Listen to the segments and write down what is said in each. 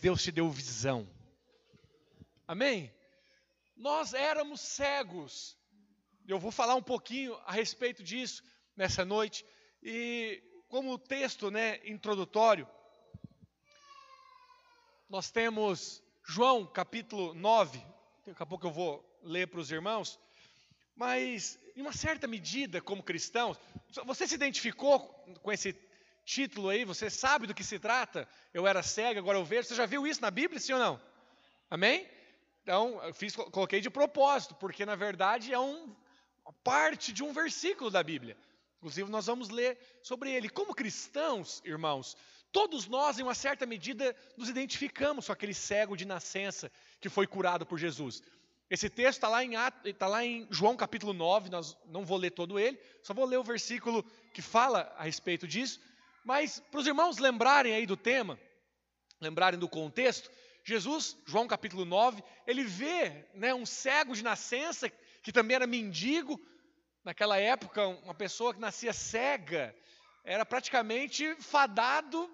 Deus te deu visão. Amém? Nós éramos cegos. Eu vou falar um pouquinho a respeito disso nessa noite. E como texto né, introdutório, nós temos João capítulo 9, daqui a pouco eu vou ler para os irmãos, mas em uma certa medida, como cristãos, você se identificou com esse título aí, você sabe do que se trata? Eu era cego, agora eu vejo. Você já viu isso na Bíblia, sim ou não? Amém? Então, eu fiz, coloquei de propósito, porque na verdade é um, parte de um versículo da Bíblia. Inclusive, nós vamos ler sobre ele. Como cristãos, irmãos, todos nós, em uma certa medida, nos identificamos com aquele cego de nascença que foi curado por Jesus. Esse texto está lá, em, tá lá em João capítulo 9, nós não vou ler todo ele, só vou ler o versículo que fala a respeito disso. Mas para os irmãos lembrarem aí do tema, lembrarem do contexto, Jesus, João capítulo 9, ele vê né, um cego de nascença, que também era mendigo, naquela época, uma pessoa que nascia cega, era praticamente fadado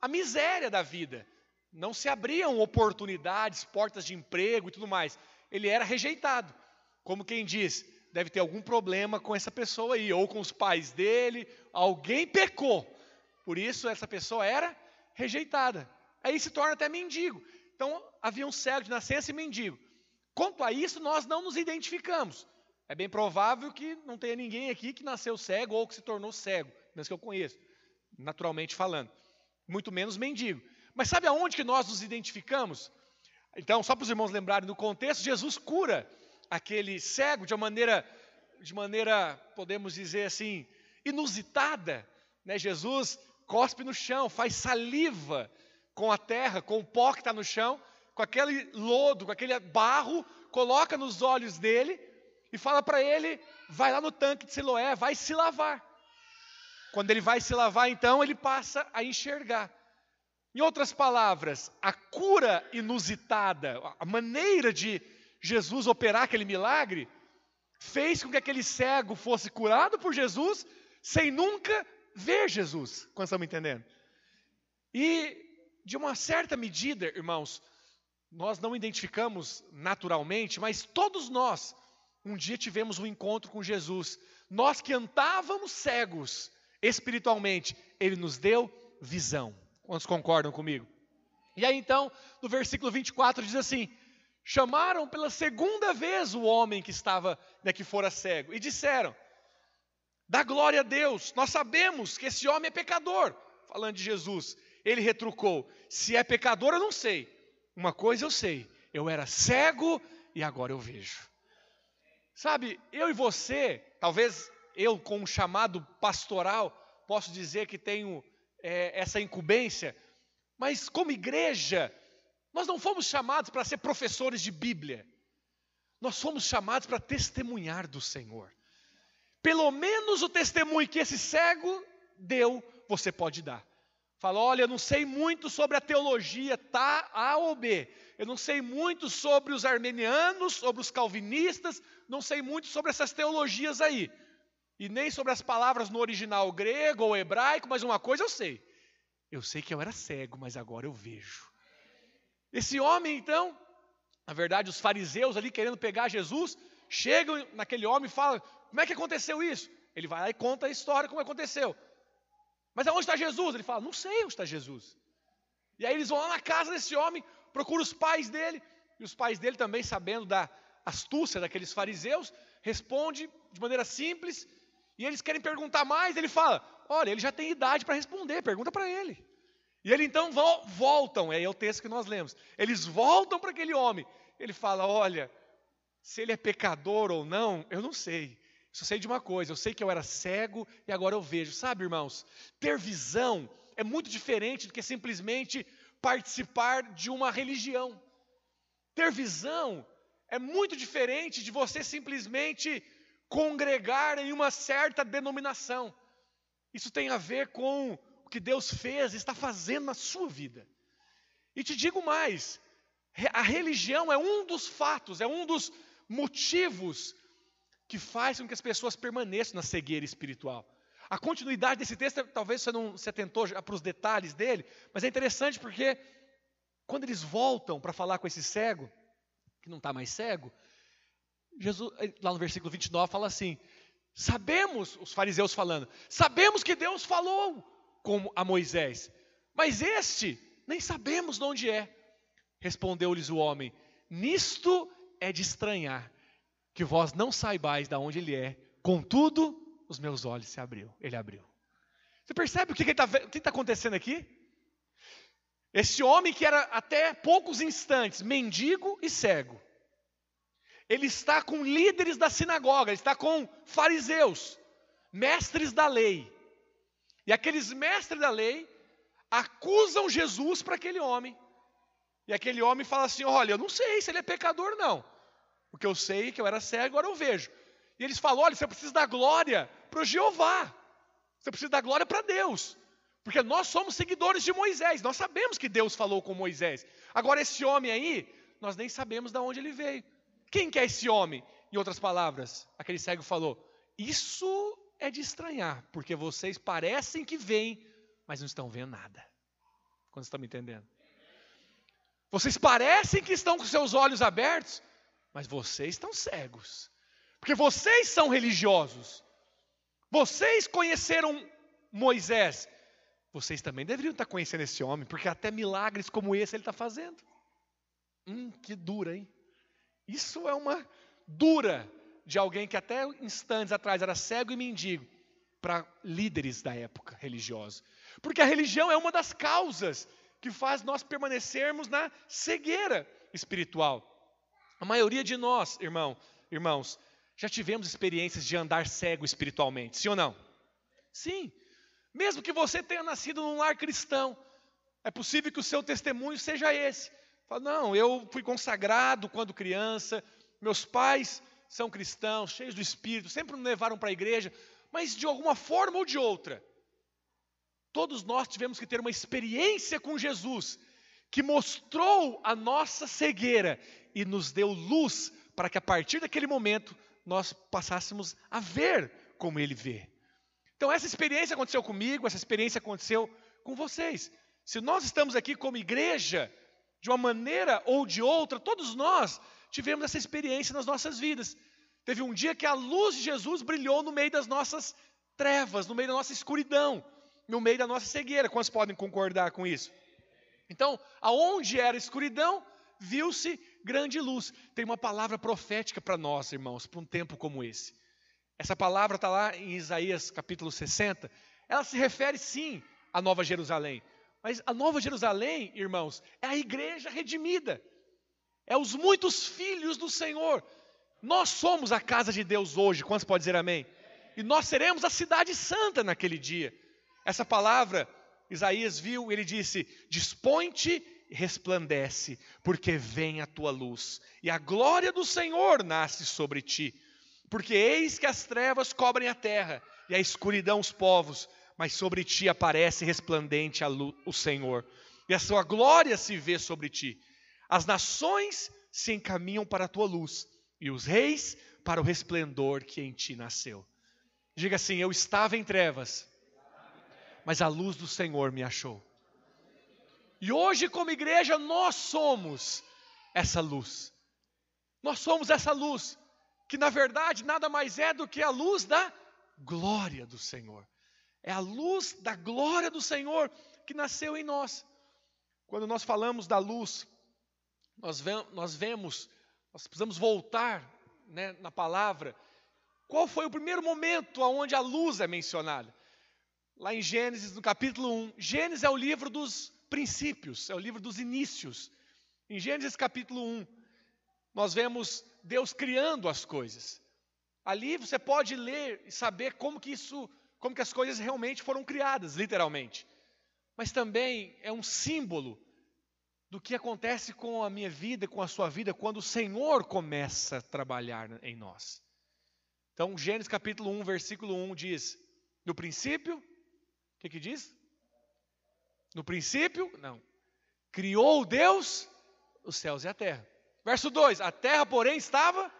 à miséria da vida. Não se abriam oportunidades, portas de emprego e tudo mais. Ele era rejeitado. Como quem diz, deve ter algum problema com essa pessoa aí, ou com os pais dele, alguém pecou. Por isso essa pessoa era rejeitada. Aí se torna até mendigo. Então havia um cego de nascença e mendigo. Quanto a isso, nós não nos identificamos. É bem provável que não tenha ninguém aqui que nasceu cego ou que se tornou cego, menos que eu conheço, naturalmente falando. Muito menos mendigo. Mas sabe aonde que nós nos identificamos? Então, só para os irmãos lembrarem do contexto, Jesus cura aquele cego de uma maneira, de maneira, podemos dizer assim, inusitada. Né? Jesus cospe no chão, faz saliva com a terra, com o pó que está no chão, com aquele lodo, com aquele barro, coloca nos olhos dele e fala para ele: vai lá no tanque de Siloé, vai se lavar. Quando ele vai se lavar, então, ele passa a enxergar. Em outras palavras, a cura inusitada, a maneira de Jesus operar aquele milagre, fez com que aquele cego fosse curado por Jesus sem nunca ver Jesus. Quando estamos entendendo? E, de uma certa medida, irmãos, nós não identificamos naturalmente, mas todos nós um dia tivemos um encontro com Jesus. Nós que andávamos cegos espiritualmente, Ele nos deu visão. Quantos concordam comigo? E aí então, no versículo 24 diz assim: chamaram pela segunda vez o homem que estava, né, que fora cego, e disseram: Dá glória a Deus, nós sabemos que esse homem é pecador. Falando de Jesus, ele retrucou: Se é pecador, eu não sei. Uma coisa eu sei, eu era cego e agora eu vejo. Sabe, eu e você, talvez eu com um chamado pastoral, posso dizer que tenho é, essa incumbência, mas como igreja, nós não fomos chamados para ser professores de Bíblia, nós fomos chamados para testemunhar do Senhor. Pelo menos o testemunho que esse cego deu, você pode dar. Fala, olha, eu não sei muito sobre a teologia, tá A ou B. Eu não sei muito sobre os armenianos, sobre os calvinistas, não sei muito sobre essas teologias aí e nem sobre as palavras no original grego ou hebraico, mas uma coisa eu sei. Eu sei que eu era cego, mas agora eu vejo. Esse homem, então, na verdade, os fariseus ali querendo pegar Jesus, chegam naquele homem e falam: Como é que aconteceu isso? Ele vai lá e conta a história como aconteceu. Mas aonde está Jesus? Ele fala: Não sei onde está Jesus. E aí eles vão lá na casa desse homem, procuram os pais dele, e os pais dele também, sabendo da astúcia daqueles fariseus, responde de maneira simples e eles querem perguntar mais, ele fala: Olha, ele já tem idade para responder, pergunta para ele. E ele então voltam, é o texto que nós lemos. Eles voltam para aquele homem. Ele fala: Olha, se ele é pecador ou não, eu não sei. Só sei de uma coisa: eu sei que eu era cego e agora eu vejo. Sabe, irmãos, ter visão é muito diferente do que simplesmente participar de uma religião. Ter visão é muito diferente de você simplesmente congregar em uma certa denominação. Isso tem a ver com o que Deus fez e está fazendo na sua vida. E te digo mais: a religião é um dos fatos, é um dos motivos que faz com que as pessoas permaneçam na cegueira espiritual. A continuidade desse texto, talvez você não se atentou para os detalhes dele, mas é interessante porque Quando eles voltam para falar com esse cego, que não está mais cego, Jesus, lá no versículo 29, fala assim: Sabemos, os fariseus falando, sabemos que Deus falou com a Moisés, mas este nem sabemos de onde é. Respondeu-lhes o homem: Nisto é de estranhar, que vós não saibais de onde ele é, contudo, os meus olhos se abriu, ele abriu. Você percebe o que está tá acontecendo aqui? Esse homem que era até poucos instantes mendigo e cego, ele está com líderes da sinagoga, ele está com fariseus, mestres da lei. E aqueles mestres da lei acusam Jesus para aquele homem. E aquele homem fala assim: Olha, eu não sei se ele é pecador, não. O que eu sei é que eu era cego, agora eu vejo. E eles falam: Olha, você precisa dar glória para o Jeová. Você precisa dar glória para Deus. Porque nós somos seguidores de Moisés, nós sabemos que Deus falou com Moisés. Agora, esse homem aí, nós nem sabemos de onde ele veio. Quem que é esse homem? Em outras palavras, aquele cego falou: Isso é de estranhar, porque vocês parecem que veem, mas não estão vendo nada. Quando estão me entendendo? Vocês parecem que estão com seus olhos abertos, mas vocês estão cegos. Porque vocês são religiosos. Vocês conheceram Moisés. Vocês também deveriam estar conhecendo esse homem, porque até milagres como esse ele está fazendo. Hum, que dura, hein? Isso é uma dura de alguém que até instantes atrás era cego e mendigo, para líderes da época religiosa. Porque a religião é uma das causas que faz nós permanecermos na cegueira espiritual. A maioria de nós, irmão, irmãos, já tivemos experiências de andar cego espiritualmente, sim ou não? Sim. Mesmo que você tenha nascido num lar cristão, é possível que o seu testemunho seja esse. Fala, não, eu fui consagrado quando criança, meus pais são cristãos, cheios do Espírito, sempre me levaram para a igreja, mas de alguma forma ou de outra, todos nós tivemos que ter uma experiência com Jesus, que mostrou a nossa cegueira e nos deu luz para que a partir daquele momento nós passássemos a ver como ele vê. Então, essa experiência aconteceu comigo, essa experiência aconteceu com vocês. Se nós estamos aqui como igreja, de uma maneira ou de outra, todos nós tivemos essa experiência nas nossas vidas. Teve um dia que a luz de Jesus brilhou no meio das nossas trevas, no meio da nossa escuridão, no meio da nossa cegueira. Quantos podem concordar com isso? Então, aonde era escuridão, viu-se grande luz. Tem uma palavra profética para nós, irmãos, para um tempo como esse. Essa palavra está lá em Isaías capítulo 60. Ela se refere sim à Nova Jerusalém. Mas a Nova Jerusalém, irmãos, é a igreja redimida. É os muitos filhos do Senhor. Nós somos a casa de Deus hoje. Quantos pode dizer amém? E nós seremos a cidade santa naquele dia. Essa palavra, Isaías viu, ele disse: Dispõe-te e resplandece, porque vem a tua luz, e a glória do Senhor nasce sobre ti. Porque eis que as trevas cobrem a terra e a escuridão os povos, mas sobre ti aparece resplandente luz, o Senhor, e a sua glória se vê sobre ti. As nações se encaminham para a tua luz, e os reis para o resplendor que em ti nasceu. Diga assim: Eu estava em trevas, mas a luz do Senhor me achou. E hoje, como igreja, nós somos essa luz. Nós somos essa luz que na verdade nada mais é do que a luz da glória do Senhor. É a luz da glória do Senhor que nasceu em nós. Quando nós falamos da luz, nós, vemos, nós precisamos voltar né, na palavra. Qual foi o primeiro momento onde a luz é mencionada? Lá em Gênesis, no capítulo 1. Gênesis é o livro dos princípios, é o livro dos inícios. Em Gênesis capítulo 1, nós vemos Deus criando as coisas. Ali você pode ler e saber como que isso, como que as coisas realmente foram criadas, literalmente. Mas também é um símbolo do que acontece com a minha vida, com a sua vida, quando o Senhor começa a trabalhar em nós. Então, Gênesis capítulo 1, versículo 1 diz: No princípio, que, que diz? No princípio, não. Criou Deus os céus e a terra. Verso 2: A terra, porém, estava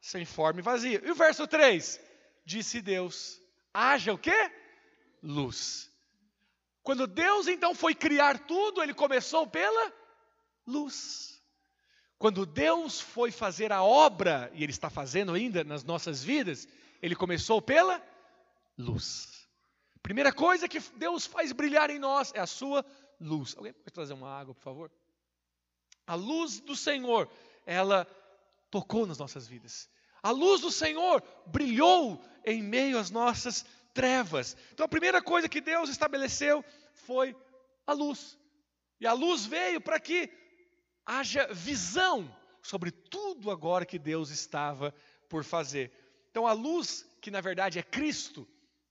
sem forma e vazia. E o verso 3: Disse Deus: haja o quê? Luz. Quando Deus então foi criar tudo, ele começou pela luz. Quando Deus foi fazer a obra, e Ele está fazendo ainda nas nossas vidas, Ele começou pela luz. Primeira coisa que Deus faz brilhar em nós é a sua luz. Alguém pode trazer uma água, por favor? A luz do Senhor, ela tocou nas nossas vidas. A luz do Senhor brilhou em meio às nossas trevas. Então a primeira coisa que Deus estabeleceu foi a luz. E a luz veio para que haja visão sobre tudo agora que Deus estava por fazer. Então a luz, que na verdade é Cristo,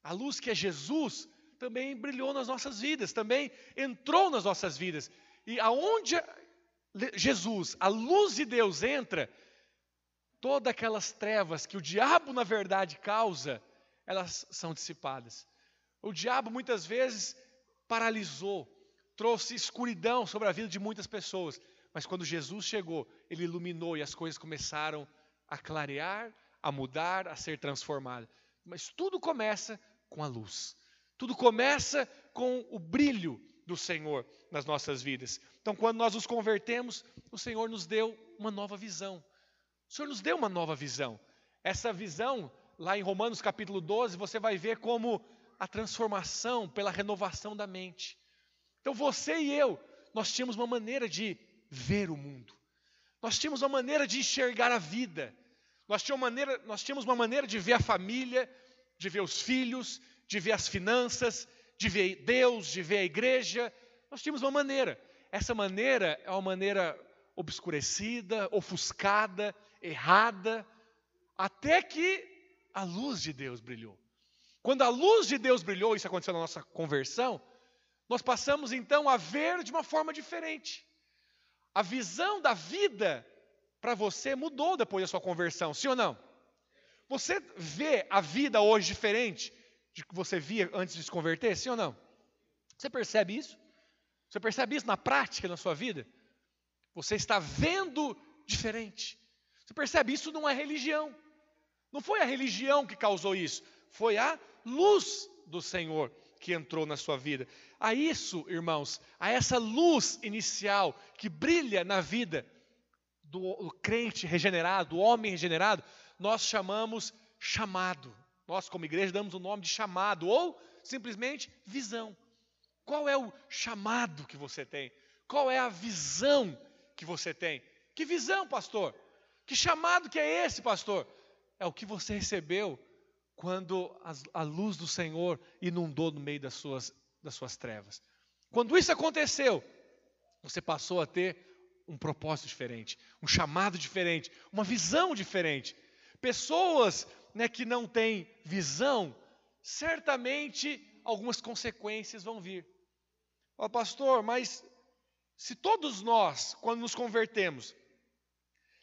a luz que é Jesus, também brilhou nas nossas vidas, também entrou nas nossas vidas. E aonde Jesus, a luz de Deus entra, todas aquelas trevas que o diabo na verdade causa, elas são dissipadas. O diabo muitas vezes paralisou, trouxe escuridão sobre a vida de muitas pessoas. Mas quando Jesus chegou, ele iluminou e as coisas começaram a clarear, a mudar, a ser transformadas. Mas tudo começa com a luz. Tudo começa com o brilho do Senhor nas nossas vidas. Então, quando nós nos convertemos, o Senhor nos deu uma nova visão. O Senhor nos deu uma nova visão. Essa visão, lá em Romanos capítulo 12, você vai ver como a transformação pela renovação da mente. Então, você e eu, nós tínhamos uma maneira de ver o mundo. Nós tínhamos uma maneira de enxergar a vida. Nós tínhamos, uma maneira, nós tínhamos uma maneira de ver a família, de ver os filhos, de ver as finanças, de ver Deus, de ver a igreja. Nós tínhamos uma maneira. Essa maneira é uma maneira obscurecida, ofuscada, errada, até que a luz de Deus brilhou. Quando a luz de Deus brilhou, isso aconteceu na nossa conversão, nós passamos então a ver de uma forma diferente. A visão da vida para você mudou depois da sua conversão, sim ou não? Você vê a vida hoje diferente de que você via antes de se converter, sim ou não? Você percebe isso? Você percebe isso na prática na sua vida? Você está vendo diferente. Você percebe isso não é religião. Não foi a religião que causou isso, foi a luz do Senhor que entrou na sua vida. A isso, irmãos, a essa luz inicial que brilha na vida do, do crente regenerado, do homem regenerado, nós chamamos chamado. Nós, como igreja, damos o nome de chamado ou simplesmente visão. Qual é o chamado que você tem? Qual é a visão que você tem? Que visão, pastor? Que chamado que é esse, pastor? É o que você recebeu quando a, luz do Senhor inundou no meio das suas, das suas trevas. Quando isso aconteceu, você passou a ter um propósito diferente, um chamado diferente, uma visão diferente. Pessoas né, que não têm visão, certamente algumas consequências vão vir. Ó, pastor, mas se todos nós, quando nos convertemos,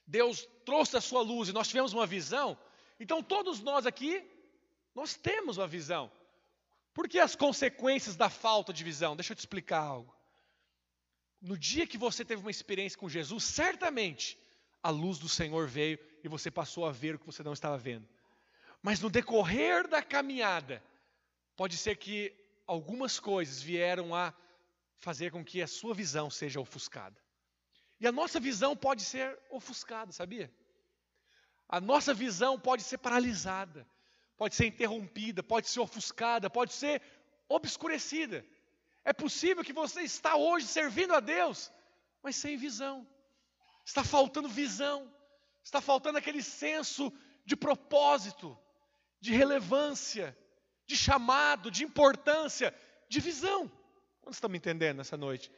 Deus trouxe a sua luz e nós tivemos uma visão, então todos nós aqui nós temos uma visão. Por que as consequências da falta de visão? Deixa eu te explicar algo. No dia que você teve uma experiência com Jesus, certamente a luz do Senhor veio e você passou a ver o que você não estava vendo. Mas no decorrer da caminhada, pode ser que algumas coisas vieram a fazer com que a sua visão seja ofuscada. E a nossa visão pode ser ofuscada, sabia? A nossa visão pode ser paralisada pode ser interrompida, pode ser ofuscada, pode ser obscurecida. É possível que você está hoje servindo a Deus, mas sem visão. Está faltando visão. Está faltando aquele senso de propósito, de relevância, de chamado, de importância, de visão. Quando estão me entendendo nessa noite?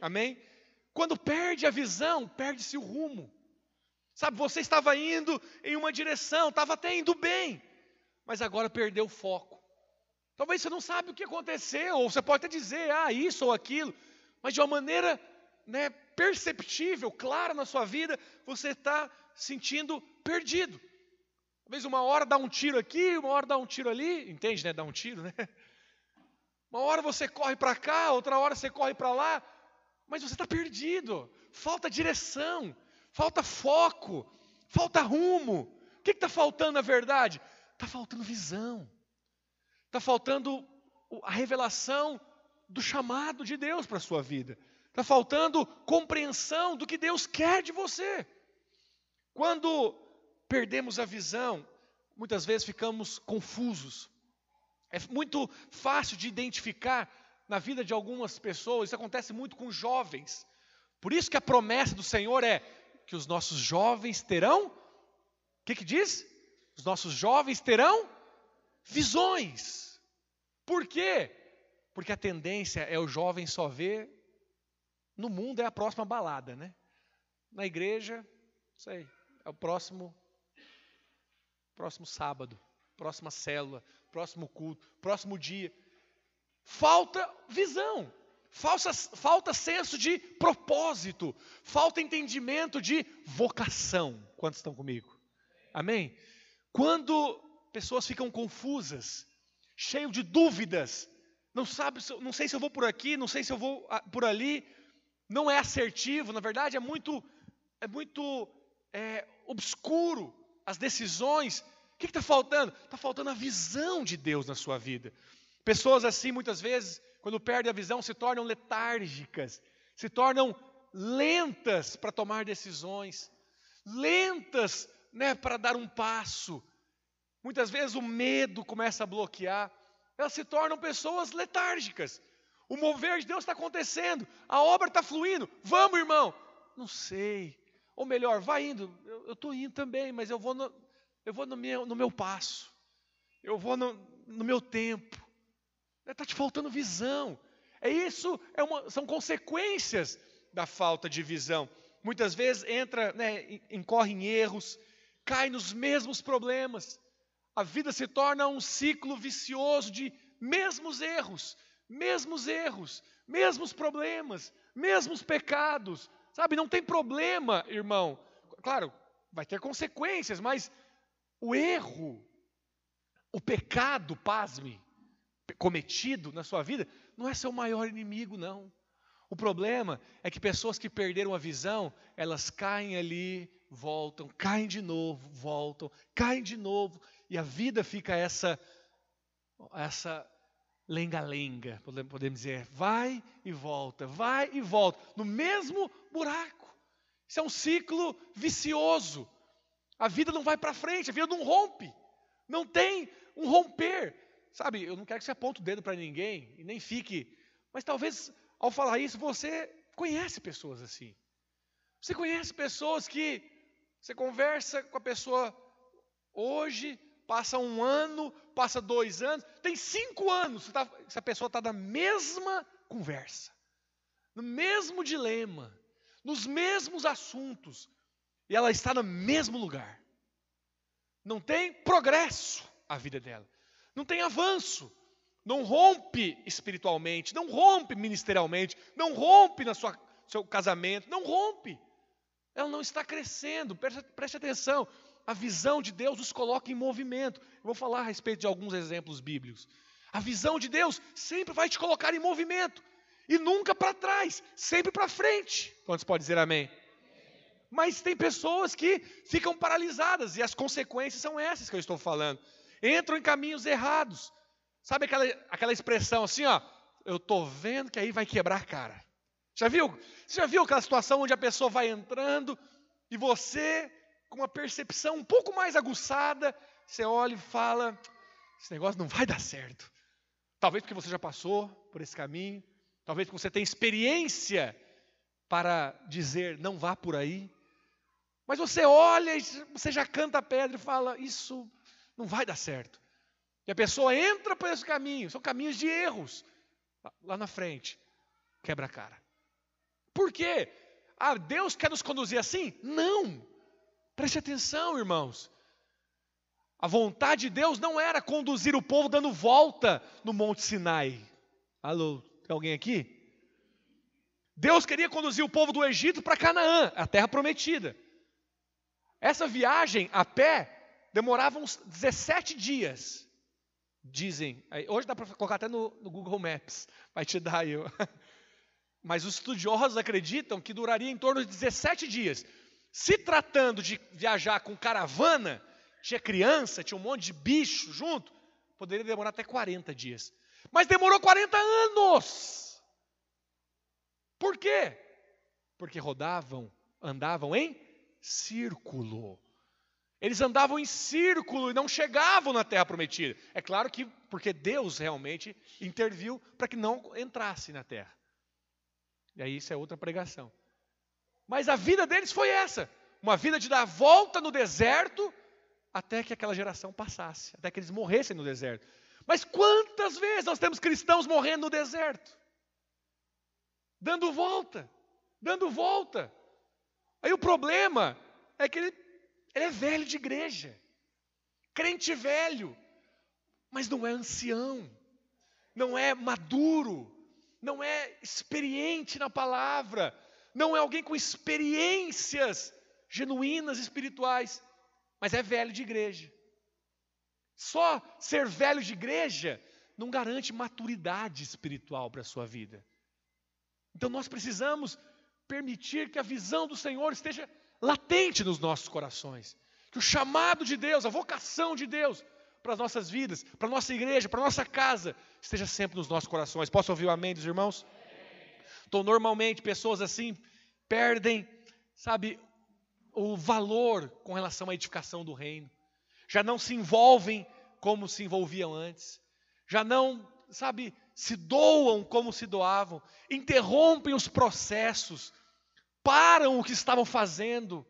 Amém? Quando perde a visão, perde-se o rumo. Sabe, você estava indo em uma direção, estava até indo bem, mas agora perdeu o foco. Talvez você não sabe o que aconteceu, ou você pode até dizer, ah, isso ou aquilo, mas de uma maneira né, perceptível, clara na sua vida, você está sentindo perdido. Talvez uma hora dá um tiro aqui, uma hora dá um tiro ali, entende, né? Dá um tiro, né? Uma hora você corre para cá, outra hora você corre para lá, mas você está perdido. Falta direção, falta foco, falta rumo. O que está faltando na verdade? Está faltando visão. Está faltando a revelação do chamado de Deus para a sua vida. Está faltando compreensão do que Deus quer de você. Quando perdemos a visão, muitas vezes ficamos confusos. É muito fácil de identificar na vida de algumas pessoas, isso acontece muito com jovens. Por isso que a promessa do Senhor é que os nossos jovens terão, o que, que diz? Os nossos jovens terão visões. Por quê? Porque a tendência é o jovem só ver no mundo é a próxima balada, né? Na igreja, sei, é o próximo próximo sábado, próxima célula, próximo culto, próximo dia. Falta visão, falta, falta senso de propósito, falta entendimento de vocação. Quantos estão comigo? Amém? Quando pessoas ficam confusas, cheio de dúvidas, não sabe, não sei se eu vou por aqui, não sei se eu vou ah, por ali, não é assertivo, na verdade é muito, é muito é, obscuro as decisões. O que está faltando? Está faltando a visão de Deus na sua vida. Pessoas assim, muitas vezes, quando perdem a visão, se tornam letárgicas, se tornam lentas para tomar decisões, lentas né, para dar um passo. Muitas vezes o medo começa a bloquear, elas se tornam pessoas letárgicas. O mover de Deus está acontecendo, a obra está fluindo. Vamos, irmão. Não sei. Ou melhor, vai indo. Eu estou indo também, mas eu vou no, eu vou no, meu, no meu passo. Eu vou no, no meu tempo. Está te faltando visão. É isso, é uma, são consequências da falta de visão. Muitas vezes entra, né, incorre em erros, cai nos mesmos problemas. A vida se torna um ciclo vicioso de mesmos erros, mesmos erros, mesmos problemas, mesmos pecados. Sabe, não tem problema, irmão. Claro, vai ter consequências, mas o erro, o pecado, pasme, cometido na sua vida, não é seu maior inimigo, não. O problema é que pessoas que perderam a visão, elas caem ali, voltam, caem de novo, voltam, caem de novo, e a vida fica essa essa lenga-lenga, podemos dizer, vai e volta, vai e volta, no mesmo buraco. Isso é um ciclo vicioso. A vida não vai para frente, a vida não rompe. Não tem um romper. Sabe, eu não quero que você aponte o dedo para ninguém e nem fique. Mas talvez ao falar isso você conhece pessoas assim. Você conhece pessoas que você conversa com a pessoa hoje, passa um ano, passa dois anos, tem cinco anos, tá, essa pessoa está na mesma conversa, no mesmo dilema, nos mesmos assuntos, e ela está no mesmo lugar. Não tem progresso a vida dela, não tem avanço, não rompe espiritualmente, não rompe ministerialmente, não rompe sua seu casamento, não rompe. Ela não está crescendo, preste, preste atenção a visão de Deus nos coloca em movimento. Eu vou falar a respeito de alguns exemplos bíblicos. A visão de Deus sempre vai te colocar em movimento. E nunca para trás, sempre para frente. Quantos pode dizer amém? Mas tem pessoas que ficam paralisadas, e as consequências são essas que eu estou falando. Entram em caminhos errados. Sabe aquela, aquela expressão assim, ó? Eu estou vendo que aí vai quebrar a cara. Já viu? Você já viu aquela situação onde a pessoa vai entrando e você com uma percepção um pouco mais aguçada, você olha e fala: esse negócio não vai dar certo. Talvez porque você já passou por esse caminho, talvez porque você tem experiência para dizer não vá por aí. Mas você olha e você já canta a pedra e fala: isso não vai dar certo. E a pessoa entra por esse caminho, são caminhos de erros. Lá na frente, quebra a cara. Por quê? Ah, Deus quer nos conduzir assim? Não. Preste atenção, irmãos. A vontade de Deus não era conduzir o povo dando volta no Monte Sinai. Alô, tem alguém aqui? Deus queria conduzir o povo do Egito para Canaã, a terra prometida. Essa viagem a pé demorava uns 17 dias. Dizem, hoje dá para colocar até no, no, Google Maps, vai te dar aí. Mas os estudiosos acreditam que duraria em torno de 17 dias. Se tratando de viajar com caravana, tinha criança, tinha um monte de bicho junto, poderia demorar até 40 dias. Mas demorou 40 anos. Por quê? Porque rodavam, andavam em círculo. Eles andavam em círculo e não chegavam na terra prometida. É claro que porque Deus realmente interviu para que não entrasse na terra. E aí isso é outra pregação. Mas a vida deles foi essa: uma vida de dar volta no deserto até que aquela geração passasse, até que eles morressem no deserto. Mas quantas vezes nós temos cristãos morrendo no deserto? Dando volta, dando volta. Aí o problema é que ele, ele é velho de igreja, crente velho, mas não é ancião, não é maduro, não é experiente na palavra, não é alguém com experiências genuínas espirituais, mas é velho de igreja. Só ser velho de igreja não garante maturidade espiritual para a sua vida. Então nós precisamos permitir que a visão do Senhor esteja latente nos nossos corações. Que o chamado de Deus, a vocação de Deus para as nossas vidas, para a nossa igreja, para a nossa casa, esteja sempre nos nossos corações. Posso ouvir o amém dos irmãos? Então, normalmente, pessoas assim perdem, sabe, o valor com relação à edificação do reino. Já não se envolvem como se envolviam antes. Já não, sabe, se doam como se doavam. Interrompem os processos. Param o que estavam fazendo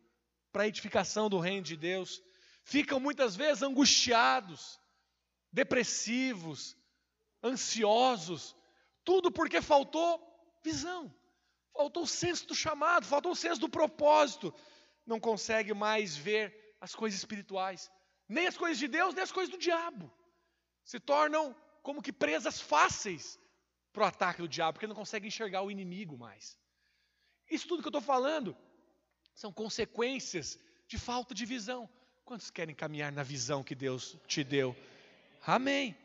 para a edificação do reino de Deus. Ficam muitas vezes angustiados, depressivos, ansiosos. Tudo porque faltou visão. Faltou o senso do chamado, faltou o senso do propósito não consegue mais ver as coisas espirituais, nem as coisas de Deus, nem as coisas do diabo. Se tornam como que presas fáceis para o ataque do diabo, porque não consegue enxergar o inimigo mais. Isso tudo que eu estou falando são consequências de falta de visão. Quantos querem caminhar na visão que Deus te deu? Amém.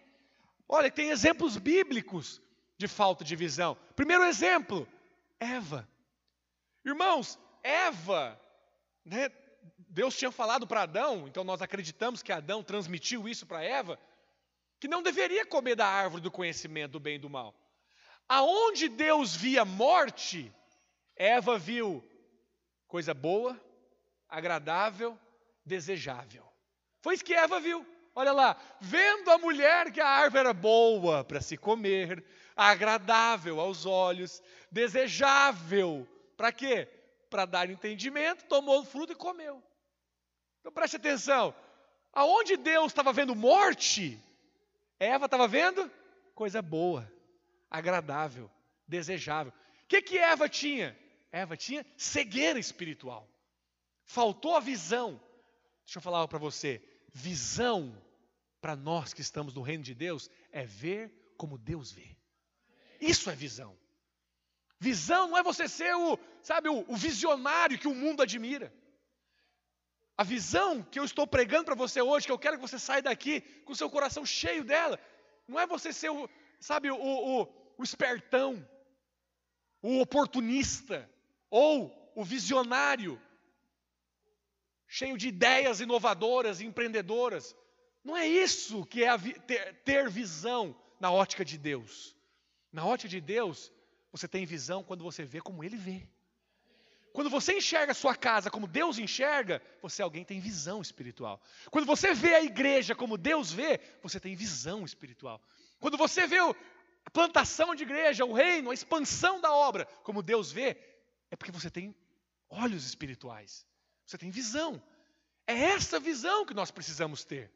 Olha, tem exemplos bíblicos de falta de visão. Primeiro exemplo, Eva. Irmãos, Eva né, Deus tinha falado para Adão, então nós acreditamos que Adão transmitiu isso para Eva, que não deveria comer da árvore do conhecimento do bem e do mal. Aonde Deus via morte, Eva viu coisa boa, agradável, desejável. Foi isso que Eva viu. Olha lá, vendo a mulher que a árvore era boa para se comer, agradável aos olhos, desejável, para quê? para dar entendimento, tomou o fruto e comeu. Então preste atenção. Aonde Deus estava vendo morte, Eva estava vendo coisa boa, agradável, desejável. O que, que Eva tinha? Eva tinha cegueira espiritual. Faltou a visão. Deixa eu falar para você. Visão, para nós que estamos no reino de Deus, é ver como Deus vê. Isso é visão. Visão não é você ser o, sabe, o, o visionário que o mundo admira. A visão que eu estou pregando para você hoje, que eu quero que você saia daqui com seu coração cheio dela, não é você ser o, sabe, o, o, o espertão, o oportunista, ou o visionário, cheio de ideias inovadoras e empreendedoras. Não é isso que é ter, ter visão na ótica de Deus. Na ótica de Deus, você tem visão quando você vê como Ele vê. Quando você enxerga a sua casa como Deus enxerga, você é alguém tem visão espiritual. Quando você vê a igreja como Deus vê, você tem visão espiritual. Quando você vê a plantação de igreja, o reino, a expansão da obra, como Deus vê, é porque você tem olhos espirituais. Você tem visão. É essa visão que nós precisamos ter.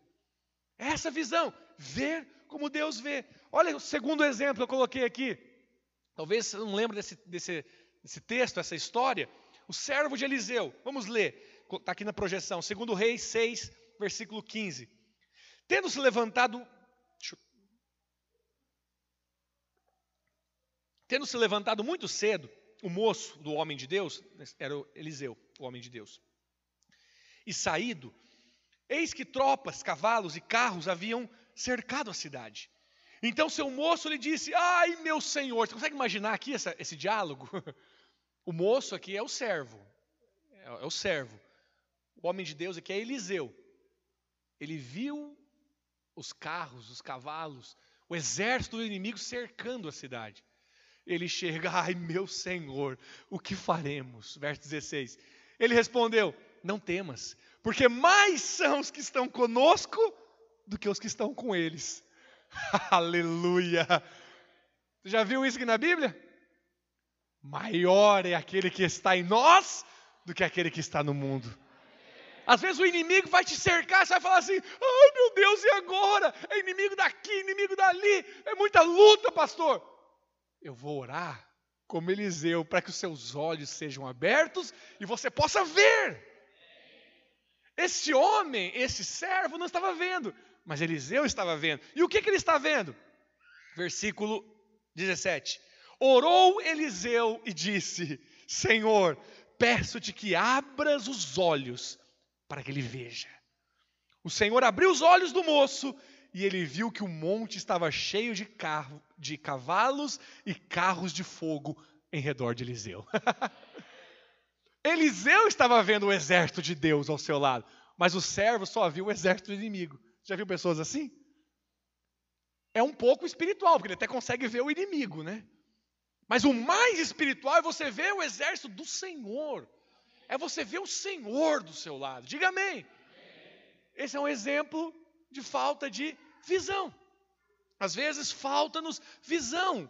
É essa visão, ver como Deus vê. Olha o segundo exemplo que eu coloquei aqui. Talvez você não lembre desse, desse, desse texto, essa história. O servo de Eliseu, vamos ler, está aqui na projeção, segundo Reis 6, versículo 15. Tendo se levantado, tendo se levantado muito cedo, o moço do homem de Deus, era Eliseu, o homem de Deus, e saído, eis que tropas, cavalos e carros haviam cercado a cidade. Então seu moço lhe disse: Ai, meu senhor. Você consegue imaginar aqui essa, esse diálogo? O moço aqui é o servo. É, é o servo. O homem de Deus aqui é Eliseu. Ele viu os carros, os cavalos, o exército do inimigo cercando a cidade. ele chega, ai meu Senhor, o que faremos? Verso 16. Ele respondeu: Não temas, porque mais são os que estão conosco do que os que estão com eles. Aleluia! Você já viu isso aqui na Bíblia? Maior é aquele que está em nós do que aquele que está no mundo. Às vezes o inimigo vai te cercar, você vai falar assim: ai meu Deus, e agora? É inimigo daqui, inimigo dali, é muita luta, pastor. Eu vou orar como Eliseu, para que os seus olhos sejam abertos e você possa ver. Esse homem, esse servo, não estava vendo, mas Eliseu estava vendo. E o que, que ele está vendo? Versículo 17: Orou Eliseu e disse: Senhor, peço-te que abras os olhos para que ele veja. O Senhor abriu os olhos do moço e ele viu que o monte estava cheio de, carro, de cavalos e carros de fogo em redor de Eliseu. Eliseu estava vendo o exército de Deus ao seu lado, mas o servo só viu o exército do inimigo. Já viu pessoas assim? É um pouco espiritual, porque ele até consegue ver o inimigo, né? Mas o mais espiritual é você ver o exército do Senhor. É você ver o Senhor do seu lado. Diga amém. Esse é um exemplo de falta de visão. Às vezes falta-nos visão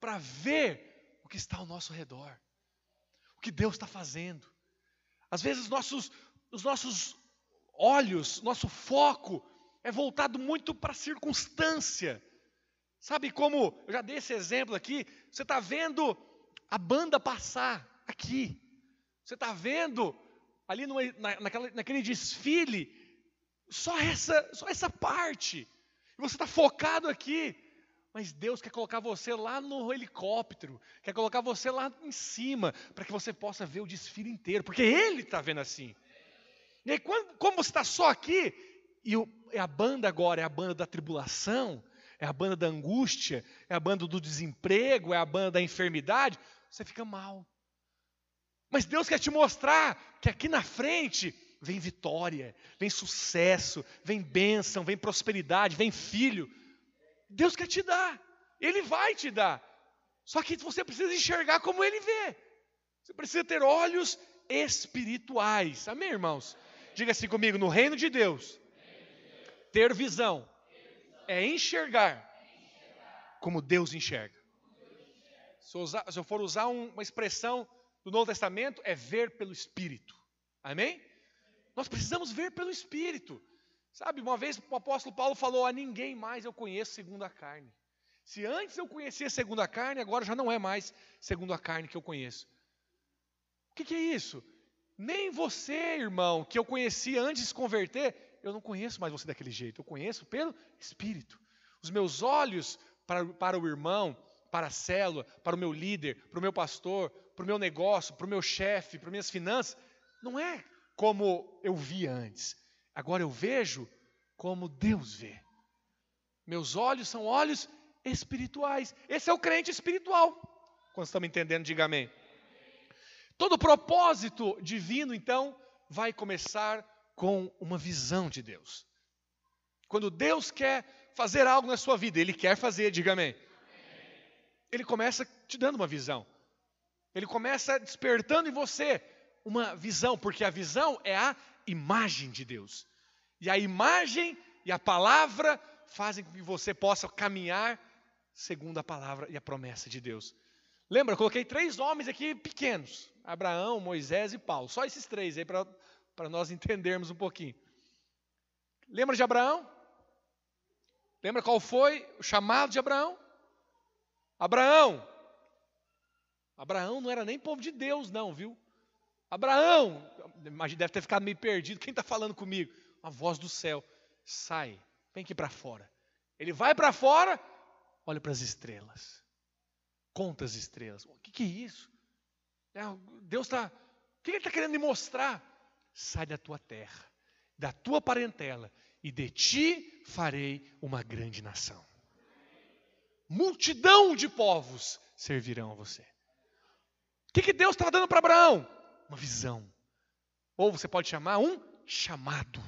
para ver o que está ao nosso redor, o que Deus está fazendo. Às vezes nossos, os nossos olhos, nosso foco é voltado muito para a circunstância. Sabe como, eu já dei esse exemplo aqui, você está vendo a banda passar aqui, você está vendo ali na, naquela, naquele desfile, só essa, só essa parte, e você está focado aqui, mas Deus quer colocar você lá no helicóptero, quer colocar você lá em cima, para que você possa ver o desfile inteiro, porque Ele está vendo assim. E aí, quando, como você está só aqui, e o, a banda agora é a banda da tribulação, é a banda da angústia, é a banda do desemprego, é a banda da enfermidade, você fica mal. Mas Deus quer te mostrar que aqui na frente vem vitória, vem sucesso, vem bênção, vem prosperidade, vem filho. Deus quer te dar, Ele vai te dar. Só que você precisa enxergar como Ele vê. Você precisa ter olhos espirituais. Amém, irmãos? Diga assim comigo: no reino de Deus, ter visão é enxergar como Deus enxerga. Se eu, usar, se eu for usar uma expressão do Novo Testamento, é ver pelo Espírito. Amém? Nós precisamos ver pelo Espírito. Sabe, uma vez o apóstolo Paulo falou: A ninguém mais eu conheço segundo a carne. Se antes eu conhecia segundo a carne, agora já não é mais segundo a carne que eu conheço. O que, que é isso? Nem você, irmão, que eu conhecia antes de se converter, eu não conheço mais você daquele jeito. Eu conheço pelo Espírito. Os meus olhos para, para o irmão, para a célula, para o meu líder, para o meu pastor, para o meu negócio, para o meu chefe, para minhas finanças, não é como eu via antes. Agora eu vejo como Deus vê. Meus olhos são olhos espirituais. Esse é o crente espiritual. Quando estamos entendendo, diga amém. Todo propósito divino, então, vai começar com uma visão de Deus. Quando Deus quer fazer algo na sua vida, Ele quer fazer, diga amém. Ele começa te dando uma visão. Ele começa despertando em você uma visão, porque a visão é a imagem de Deus. E a imagem e a palavra fazem com que você possa caminhar segundo a palavra e a promessa de Deus. Lembra, eu coloquei três homens aqui pequenos: Abraão, Moisés e Paulo. Só esses três aí para nós entendermos um pouquinho. Lembra de Abraão? Lembra qual foi o chamado de Abraão? Abraão. Abraão não era nem povo de Deus, não, viu? Abraão, imagina, deve ter ficado meio perdido. Quem está falando comigo? A voz do céu. Sai, vem aqui para fora. Ele vai para fora, olha para as estrelas. Conta as estrelas. O que, que é isso? É, Deus está. O que ele está querendo me mostrar? Sai da tua terra, da tua parentela, e de ti farei uma grande nação. Multidão de povos servirão a você. O que, que Deus estava dando para Abraão? Uma visão. Ou você pode chamar um chamado.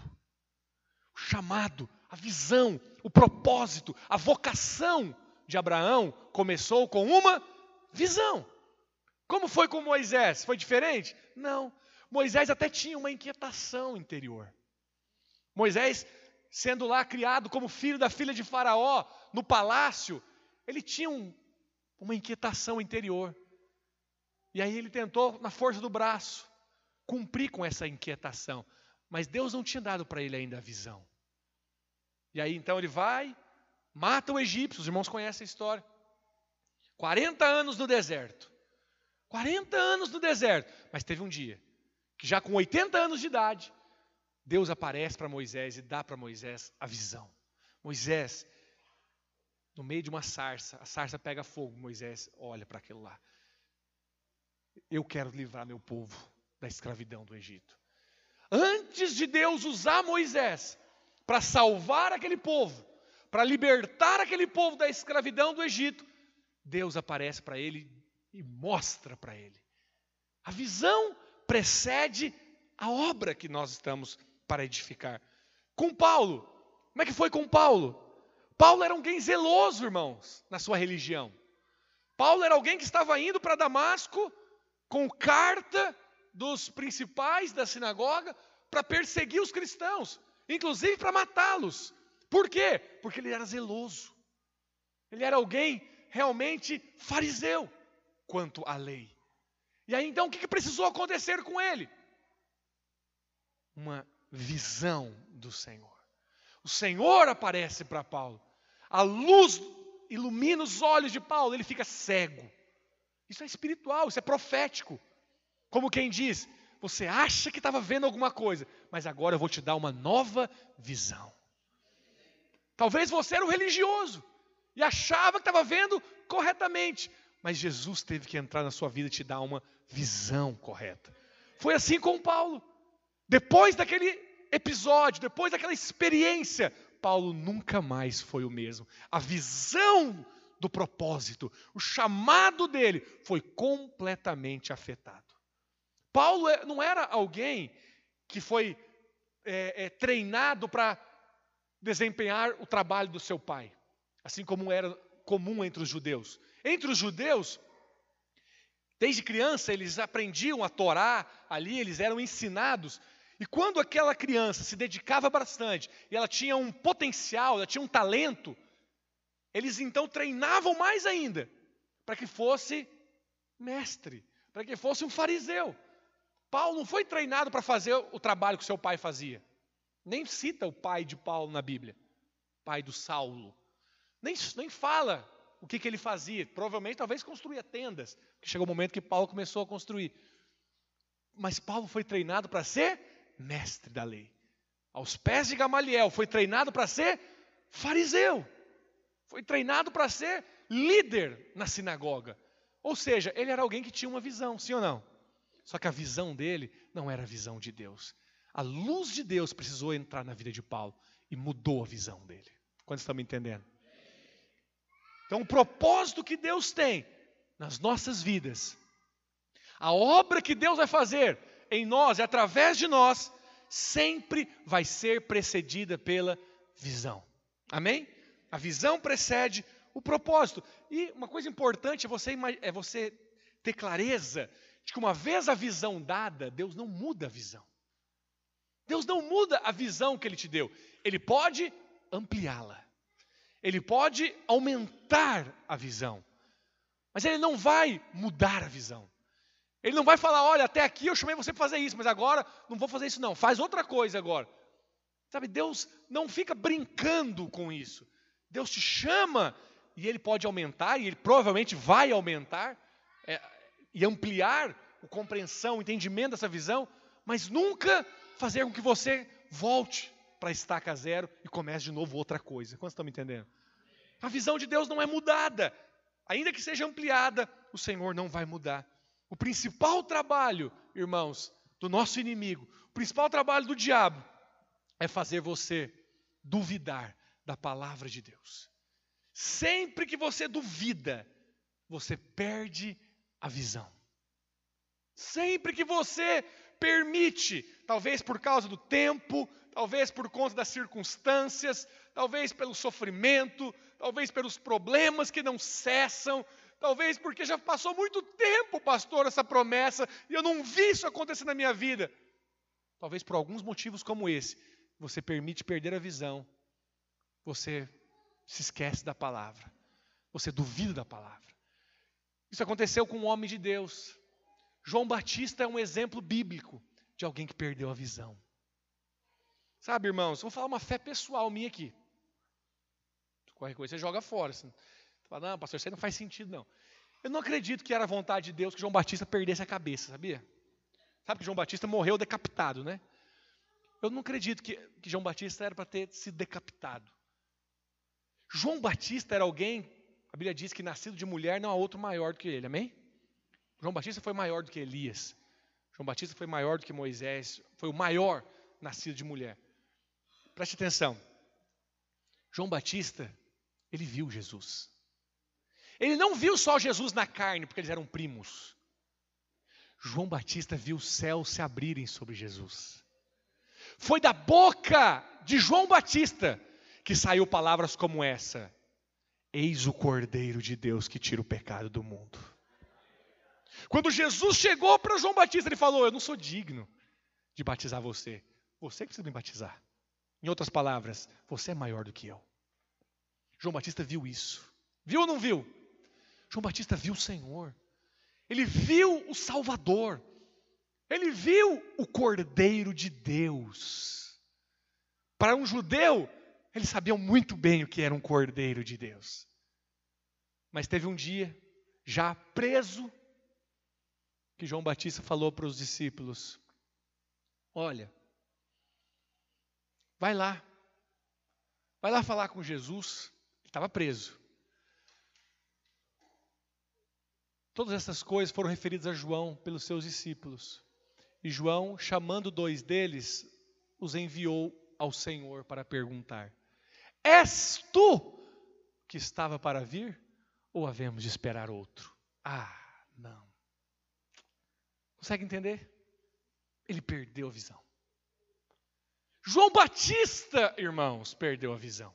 O chamado, a visão, o propósito, a vocação de Abraão começou com uma visão. Como foi com Moisés? Foi diferente? Não. Moisés até tinha uma inquietação interior. Moisés, sendo lá criado como filho da filha de Faraó, no palácio, ele tinha um, uma inquietação interior. E aí ele tentou, na força do braço, cumprir com essa inquietação. Mas Deus não tinha dado para ele ainda a visão. E aí então ele vai, mata o egípcio, os irmãos conhecem a história. 40 anos no deserto. 40 anos no deserto. Mas teve um dia que, já com 80 anos de idade, Deus aparece para Moisés e dá para Moisés a visão. Moisés, no meio de uma sarça, a sarça pega fogo. Moisés olha para aquilo lá. Eu quero livrar meu povo da escravidão do Egito. Antes de Deus usar Moisés para salvar aquele povo, para libertar aquele povo da escravidão do Egito, Deus aparece para ele e mostra para ele. A visão precede a obra que nós estamos para edificar. Com Paulo, como é que foi com Paulo? Paulo era alguém zeloso, irmãos, na sua religião. Paulo era alguém que estava indo para Damasco com carta dos principais da sinagoga para perseguir os cristãos, inclusive para matá-los. Por quê? Porque ele era zeloso. Ele era alguém realmente fariseu quanto à lei. E aí então o que precisou acontecer com ele? Uma visão do Senhor. O Senhor aparece para Paulo. A luz ilumina os olhos de Paulo, ele fica cego. Isso é espiritual, isso é profético. Como quem diz: você acha que estava vendo alguma coisa, mas agora eu vou te dar uma nova visão. Talvez você era um religioso e achava que estava vendo corretamente, mas Jesus teve que entrar na sua vida e te dar uma visão correta. Foi assim com Paulo. Depois daquele episódio, depois daquela experiência, Paulo nunca mais foi o mesmo. A visão do propósito, o chamado dele foi completamente afetado. Paulo é, não era alguém que foi é, é, treinado para desempenhar o trabalho do seu pai, assim como era comum entre os judeus. Entre os judeus, desde criança eles aprendiam a Torá ali, eles eram ensinados. E quando aquela criança se dedicava bastante e ela tinha um potencial, ela tinha um talento, eles então treinavam mais ainda para que fosse mestre, para que fosse um fariseu. Paulo não foi treinado para fazer o trabalho que seu pai fazia. Nem cita o pai de Paulo na Bíblia, pai do Saulo. Nem, nem fala o que, que ele fazia. Provavelmente, talvez construía tendas. Que chegou o momento que Paulo começou a construir. Mas Paulo foi treinado para ser mestre da lei. Aos pés de Gamaliel, foi treinado para ser fariseu. Foi treinado para ser líder na sinagoga. Ou seja, ele era alguém que tinha uma visão, sim ou não? Só que a visão dele não era a visão de Deus. A luz de Deus precisou entrar na vida de Paulo e mudou a visão dele. Quando estão me entendendo? Então, o propósito que Deus tem nas nossas vidas, a obra que Deus vai fazer em nós e através de nós, sempre vai ser precedida pela visão. Amém? A visão precede o propósito. E uma coisa importante é você, é você ter clareza de que uma vez a visão dada, Deus não muda a visão. Deus não muda a visão que Ele te deu. Ele pode ampliá-la. Ele pode aumentar a visão. Mas Ele não vai mudar a visão. Ele não vai falar, olha, até aqui eu chamei você para fazer isso, mas agora não vou fazer isso não. Faz outra coisa agora. Sabe, Deus não fica brincando com isso. Deus te chama e Ele pode aumentar, e Ele provavelmente vai aumentar. É, e ampliar a compreensão, o entendimento dessa visão, mas nunca fazer com que você volte para estaca zero e comece de novo outra coisa. Quantos estão me entendendo? A visão de Deus não é mudada. Ainda que seja ampliada, o Senhor não vai mudar. O principal trabalho, irmãos, do nosso inimigo, o principal trabalho do diabo é fazer você duvidar da palavra de Deus. Sempre que você duvida, você perde a visão. Sempre que você permite, talvez por causa do tempo, talvez por conta das circunstâncias, talvez pelo sofrimento, talvez pelos problemas que não cessam, Talvez porque já passou muito tempo, pastor, essa promessa, e eu não vi isso acontecer na minha vida. Talvez por alguns motivos como esse, você permite perder a visão, você se esquece da palavra, você duvida da palavra. Isso aconteceu com um homem de Deus. João Batista é um exemplo bíblico de alguém que perdeu a visão. Sabe, irmãos, vou falar uma fé pessoal minha aqui. Qualquer coisa você joga fora. Você fala, não, pastor, isso aí não faz sentido, não. Eu não acredito que era vontade de Deus que João Batista perdesse a cabeça, sabia? Sabe que João Batista morreu decapitado, né? Eu não acredito que, que João Batista era para ter sido decapitado. João Batista era alguém, a Bíblia diz que nascido de mulher não há outro maior do que ele, amém? João Batista foi maior do que Elias. João Batista foi maior do que Moisés, foi o maior nascido de mulher. Preste atenção. João Batista, ele viu Jesus. Ele não viu só Jesus na carne, porque eles eram primos. João Batista viu os céus se abrirem sobre Jesus. Foi da boca de João Batista que saiu palavras como essa: Eis o Cordeiro de Deus que tira o pecado do mundo. Quando Jesus chegou para João Batista, ele falou: Eu não sou digno de batizar você. Você que precisa me batizar. Em outras palavras, você é maior do que eu. João Batista viu isso. Viu ou não viu? João Batista viu o Senhor. Ele viu o Salvador. Ele viu o Cordeiro de Deus. Para um judeu, eles sabiam muito bem o que era um Cordeiro de Deus. Mas teve um dia, já preso, que João Batista falou para os discípulos: Olha, vai lá, vai lá falar com Jesus. Ele estava preso. Todas essas coisas foram referidas a João pelos seus discípulos. E João, chamando dois deles, os enviou ao Senhor para perguntar: És tu que estava para vir? Ou havemos de esperar outro? Ah, não. Consegue entender? Ele perdeu a visão. João Batista, irmãos, perdeu a visão.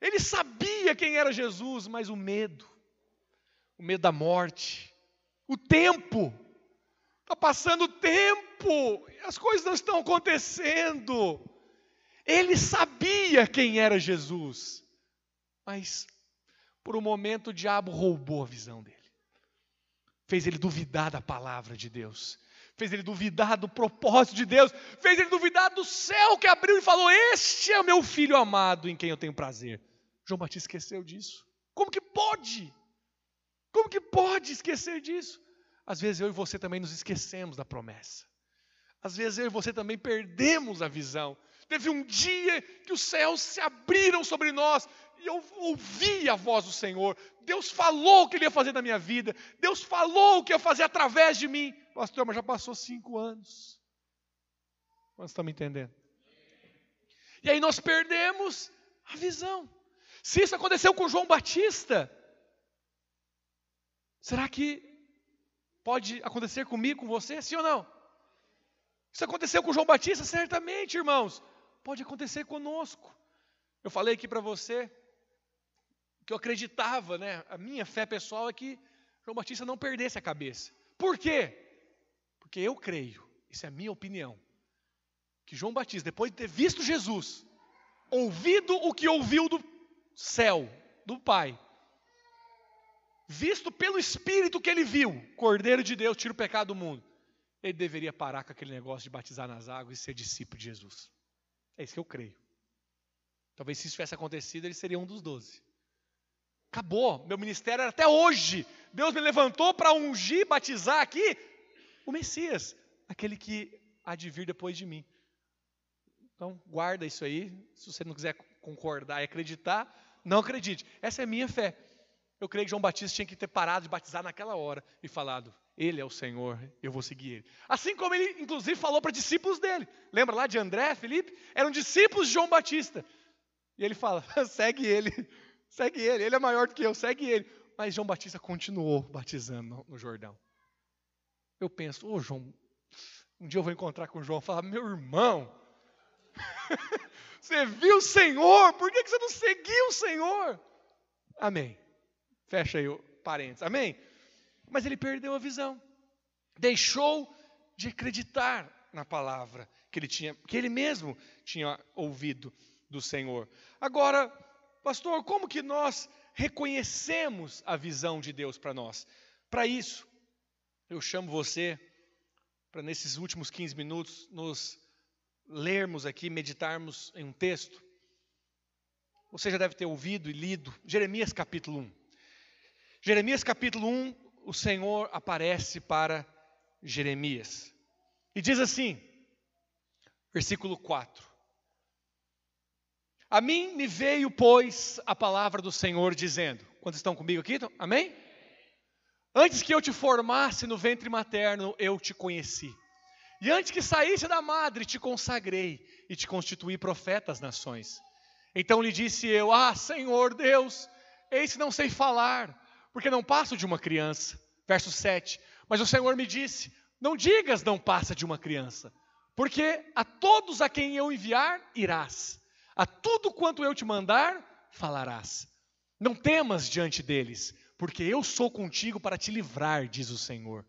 Ele sabia quem era Jesus, mas o medo, o medo da morte, o tempo. Está passando o tempo, as coisas não estão acontecendo. Ele sabia quem era Jesus, mas por um momento o diabo roubou a visão dele. Fez ele duvidar da palavra de Deus. Fez ele duvidar do propósito de Deus. Fez ele duvidar do céu que abriu e falou: Este é o meu filho amado em quem eu tenho prazer. João Batista esqueceu disso. Como que pode? Como que pode esquecer disso? Às vezes eu e você também nos esquecemos da promessa. Às vezes eu e você também perdemos a visão. Teve um dia que os céus se abriram sobre nós e eu ouvi a voz do Senhor. Deus falou o que Ele ia fazer na minha vida. Deus falou o que ia fazer através de mim. Pastor, mas já passou cinco anos. Nós estamos entendendo? E aí nós perdemos a visão. Se isso aconteceu com João Batista, Será que pode acontecer comigo, com você, sim ou não? Isso aconteceu com João Batista? Certamente, irmãos. Pode acontecer conosco. Eu falei aqui para você que eu acreditava, né? A minha fé pessoal é que João Batista não perdesse a cabeça. Por quê? Porque eu creio, isso é a minha opinião, que João Batista, depois de ter visto Jesus, ouvido o que ouviu do céu, do Pai, visto pelo Espírito que ele viu, Cordeiro de Deus, tira o pecado do mundo, ele deveria parar com aquele negócio de batizar nas águas e ser discípulo de Jesus. É isso que eu creio. Talvez se isso tivesse acontecido, ele seria um dos doze. Acabou, meu ministério era até hoje. Deus me levantou para ungir, batizar aqui o Messias, aquele que há de vir depois de mim. Então, guarda isso aí. Se você não quiser concordar e acreditar, não acredite. Essa é a minha fé. Eu creio que João Batista tinha que ter parado de batizar naquela hora e falado: Ele é o Senhor, eu vou seguir Ele. Assim como ele, inclusive, falou para discípulos dele. Lembra lá de André, Felipe? Eram discípulos de João Batista. E ele fala: segue ele, segue ele, ele é maior do que eu, segue ele. Mas João Batista continuou batizando no, no Jordão. Eu penso: Ô oh, João, um dia eu vou encontrar com o João e falar: Meu irmão, você viu o Senhor, por que você não seguiu o Senhor? Amém. Fecha aí o parênteses. Amém? Mas ele perdeu a visão. Deixou de acreditar na palavra que ele tinha, que ele mesmo tinha ouvido do Senhor. Agora, pastor, como que nós reconhecemos a visão de Deus para nós? Para isso, eu chamo você para nesses últimos 15 minutos nos lermos aqui, meditarmos em um texto. Você já deve ter ouvido e lido Jeremias capítulo 1. Jeremias capítulo 1, o Senhor aparece para Jeremias. E diz assim, versículo 4: A mim me veio, pois, a palavra do Senhor dizendo: Quando estão comigo aqui? Amém? Antes que eu te formasse no ventre materno, eu te conheci. E antes que saísse da madre, te consagrei e te constituí profeta às nações. Então lhe disse eu: Ah, Senhor Deus, eis que não sei falar, porque não passo de uma criança. Verso 7. Mas o Senhor me disse: Não digas, não passa de uma criança, porque a todos a quem eu enviar, irás, a tudo quanto eu te mandar, falarás. Não temas diante deles, porque eu sou contigo para te livrar, diz o Senhor.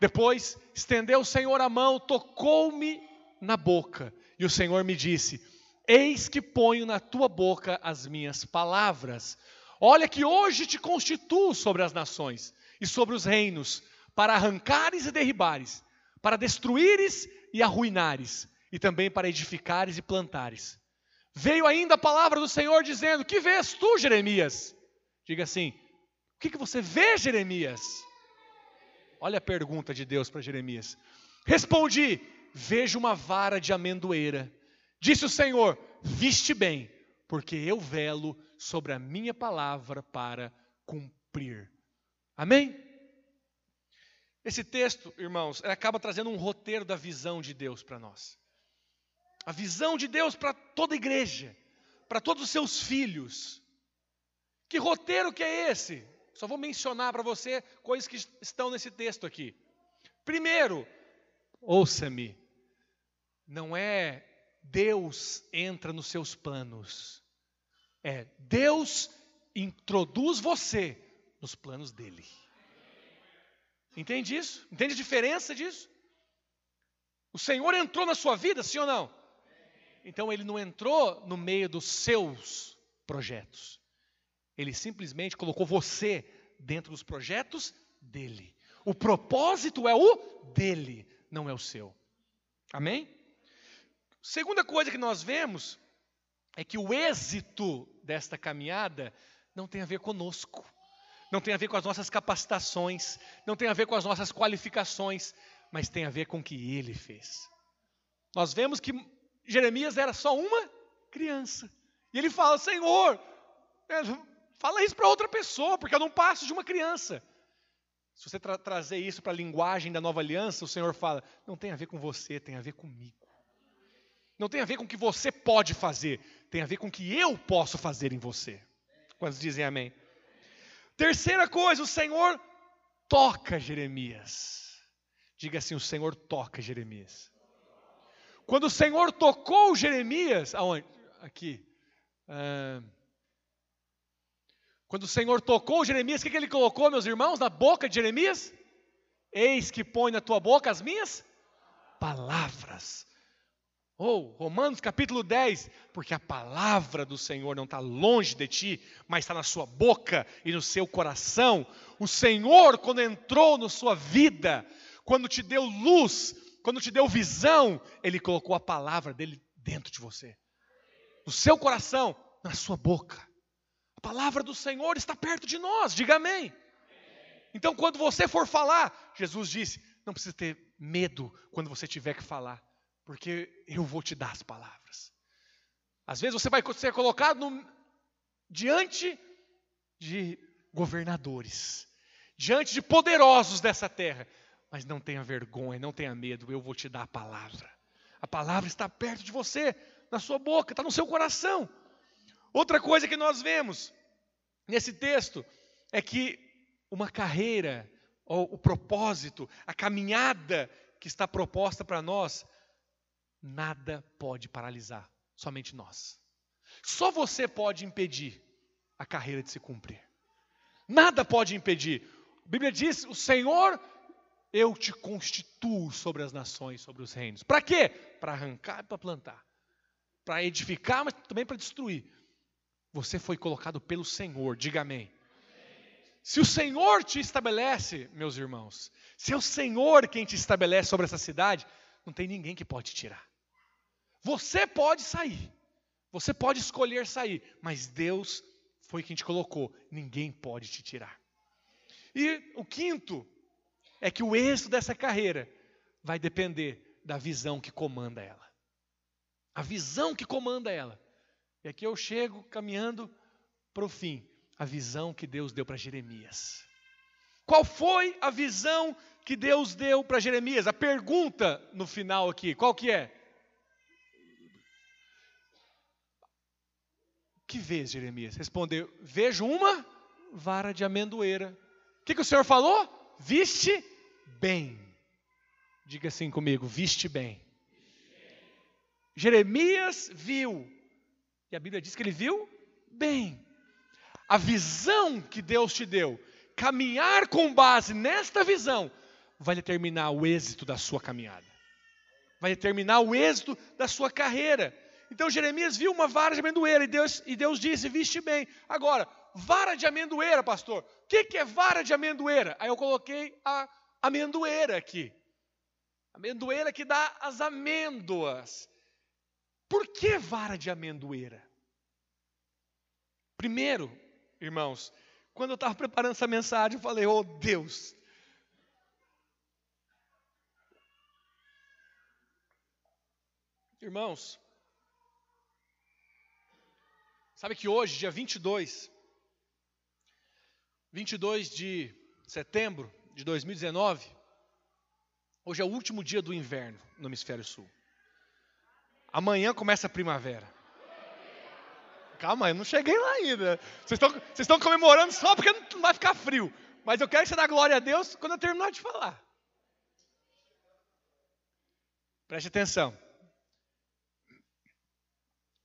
Depois estendeu o Senhor a mão, tocou-me na boca, e o Senhor me disse: Eis que ponho na tua boca as minhas palavras. Olha que hoje te constituo sobre as nações e sobre os reinos, para arrancares e derribares, para destruíres e arruinares, e também para edificares e plantares. Veio ainda a palavra do Senhor dizendo: Que vês tu, Jeremias? Diga assim: que, que você vê, Jeremias? Olha a pergunta de Deus para Jeremias. Respondi: Vejo uma vara de amendoeira. Disse o Senhor: Viste bem, porque eu velo sobre a minha palavra para cumprir. Amém? Esse texto, irmãos, acaba trazendo um roteiro da visão de Deus para nós. A visão de Deus para toda a igreja, para todos os seus filhos. Que roteiro que é esse? Só vou mencionar para você coisas que estão nesse texto aqui. Primeiro, ouça-me, não é Deus entra nos seus planos, é Deus introduz você nos planos dele. Entende isso? Entende a diferença disso? O Senhor entrou na sua vida, sim ou não? Então ele não entrou no meio dos seus projetos. Ele simplesmente colocou você dentro dos projetos dele. O propósito é o dele, não é o seu. Amém? Segunda coisa que nós vemos é que o êxito desta caminhada não tem a ver conosco, não tem a ver com as nossas capacitações, não tem a ver com as nossas qualificações, mas tem a ver com o que ele fez. Nós vemos que Jeremias era só uma criança. E ele fala: Senhor, Fala isso para outra pessoa, porque eu não passo de uma criança. Se você tra trazer isso para a linguagem da nova aliança, o Senhor fala: não tem a ver com você, tem a ver comigo. Não tem a ver com o que você pode fazer, tem a ver com o que eu posso fazer em você. Quantos dizem amém? Terceira coisa, o Senhor toca Jeremias. Diga assim: o Senhor toca Jeremias. Quando o Senhor tocou Jeremias, aonde? Aqui. Ah, quando o Senhor tocou Jeremias, o que, que ele colocou, meus irmãos, na boca de Jeremias? Eis que põe na tua boca as minhas palavras. Ou, oh, Romanos capítulo 10, porque a palavra do Senhor não está longe de ti, mas está na sua boca e no seu coração. O Senhor, quando entrou na sua vida, quando te deu luz, quando te deu visão, Ele colocou a palavra dele dentro de você, no seu coração, na sua boca palavra do Senhor está perto de nós, diga amém. Então, quando você for falar, Jesus disse: não precisa ter medo quando você tiver que falar, porque eu vou te dar as palavras. Às vezes você vai ser colocado no, diante de governadores, diante de poderosos dessa terra, mas não tenha vergonha, não tenha medo, eu vou te dar a palavra. A palavra está perto de você, na sua boca, está no seu coração. Outra coisa que nós vemos nesse texto é que uma carreira, o propósito, a caminhada que está proposta para nós, nada pode paralisar, somente nós. Só você pode impedir a carreira de se cumprir. Nada pode impedir. A Bíblia diz: o Senhor, eu te constituo sobre as nações, sobre os reinos. Para quê? Para arrancar e para plantar. Para edificar, mas também para destruir. Você foi colocado pelo Senhor, diga amém. Se o Senhor te estabelece, meus irmãos, se é o Senhor quem te estabelece sobre essa cidade, não tem ninguém que pode tirar. Você pode sair, você pode escolher sair, mas Deus foi quem te colocou, ninguém pode te tirar. E o quinto é que o êxito dessa carreira vai depender da visão que comanda ela. A visão que comanda ela. E aqui eu chego caminhando para o fim. A visão que Deus deu para Jeremias. Qual foi a visão que Deus deu para Jeremias? A pergunta no final aqui, qual que é? Que vês, Jeremias? Respondeu: Vejo uma vara de amendoeira. O que, que o Senhor falou? Viste bem. Diga assim comigo: viste bem. Jeremias viu, e a Bíblia diz que ele viu bem. A visão que Deus te deu, caminhar com base nesta visão, vai determinar o êxito da sua caminhada, vai determinar o êxito da sua carreira. Então Jeremias viu uma vara de amendoeira e Deus, e Deus disse: Viste bem. Agora, vara de amendoeira, pastor. O que, que é vara de amendoeira? Aí eu coloquei a amendoeira aqui. Amendoeira que dá as amêndoas. Por que vara de amendoeira? Primeiro, irmãos, quando eu estava preparando essa mensagem, eu falei: Oh Deus, Irmãos, sabe que hoje, dia 22, 22 de setembro de 2019, hoje é o último dia do inverno no hemisfério sul. Amanhã começa a primavera. Calma, eu não cheguei lá ainda. Vocês estão, comemorando só porque não vai ficar frio. Mas eu quero que você dê glória a Deus quando eu terminar de falar. Preste atenção.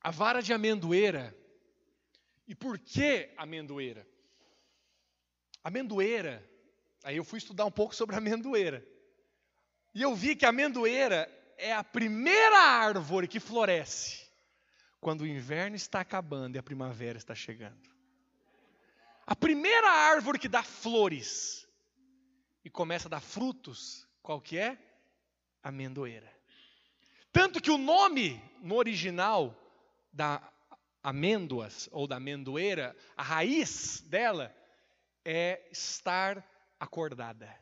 A vara de amendoeira. E por que amendoeira? Amendoeira, aí eu fui estudar um pouco sobre amendoeira. E eu vi que a amendoeira é a primeira árvore que floresce quando o inverno está acabando e a primavera está chegando. A primeira árvore que dá flores e começa a dar frutos, qual que é? Amendoeira. Tanto que o nome no original da amêndoas ou da amendoeira, a raiz dela é estar acordada.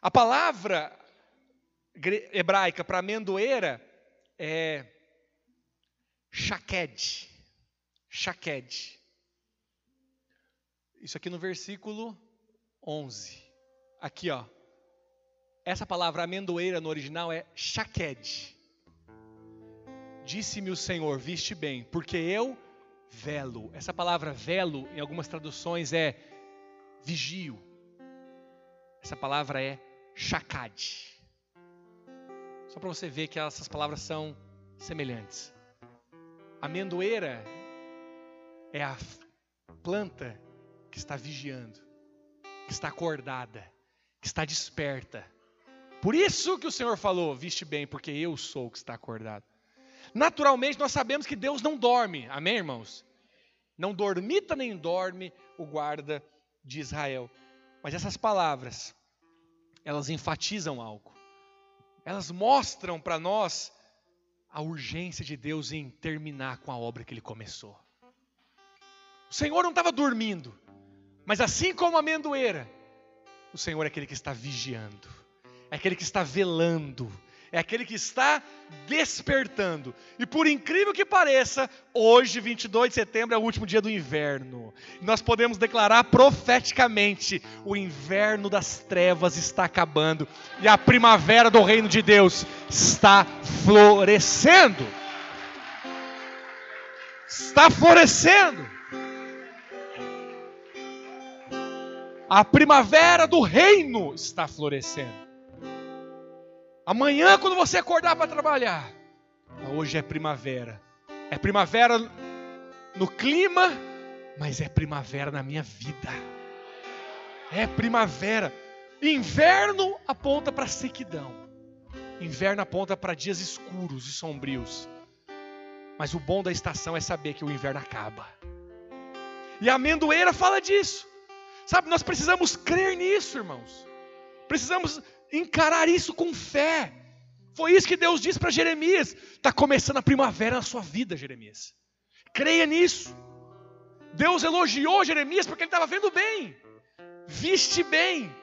A palavra hebraica para amendoeira é shaked. Shaked. Isso aqui no versículo 11. Aqui, ó. Essa palavra amendoeira no original é shaked. Disse-me o Senhor: Viste bem, porque eu velo. Essa palavra velo, em algumas traduções, é vigio. Essa palavra é shakad. Só para você ver que essas palavras são semelhantes. Amendoeira é a planta que está vigiando, que está acordada, que está desperta. Por isso que o Senhor falou: viste bem, porque eu sou o que está acordado. Naturalmente, nós sabemos que Deus não dorme, amém, irmãos? Não dormita nem dorme o guarda de Israel. Mas essas palavras, elas enfatizam algo elas mostram para nós a urgência de Deus em terminar com a obra que ele começou. O Senhor não estava dormindo, mas assim como a amendoeira, o Senhor é aquele que está vigiando, é aquele que está velando, é aquele que está despertando. E por incrível que pareça, hoje, 22 de setembro, é o último dia do inverno. Nós podemos declarar profeticamente: o inverno das trevas está acabando e a primavera do reino de Deus está florescendo. Está florescendo. A primavera do reino está florescendo. Amanhã, quando você acordar para trabalhar, hoje é primavera. É primavera no clima mas é primavera na minha vida. É primavera. Inverno aponta para sequidão. Inverno aponta para dias escuros e sombrios. Mas o bom da estação é saber que o inverno acaba. E a amendoeira fala disso. Sabe, nós precisamos crer nisso, irmãos. Precisamos encarar isso com fé. Foi isso que Deus disse para Jeremias. Está começando a primavera na sua vida, Jeremias. Creia nisso. Deus elogiou Jeremias porque ele estava vendo bem. Viste bem.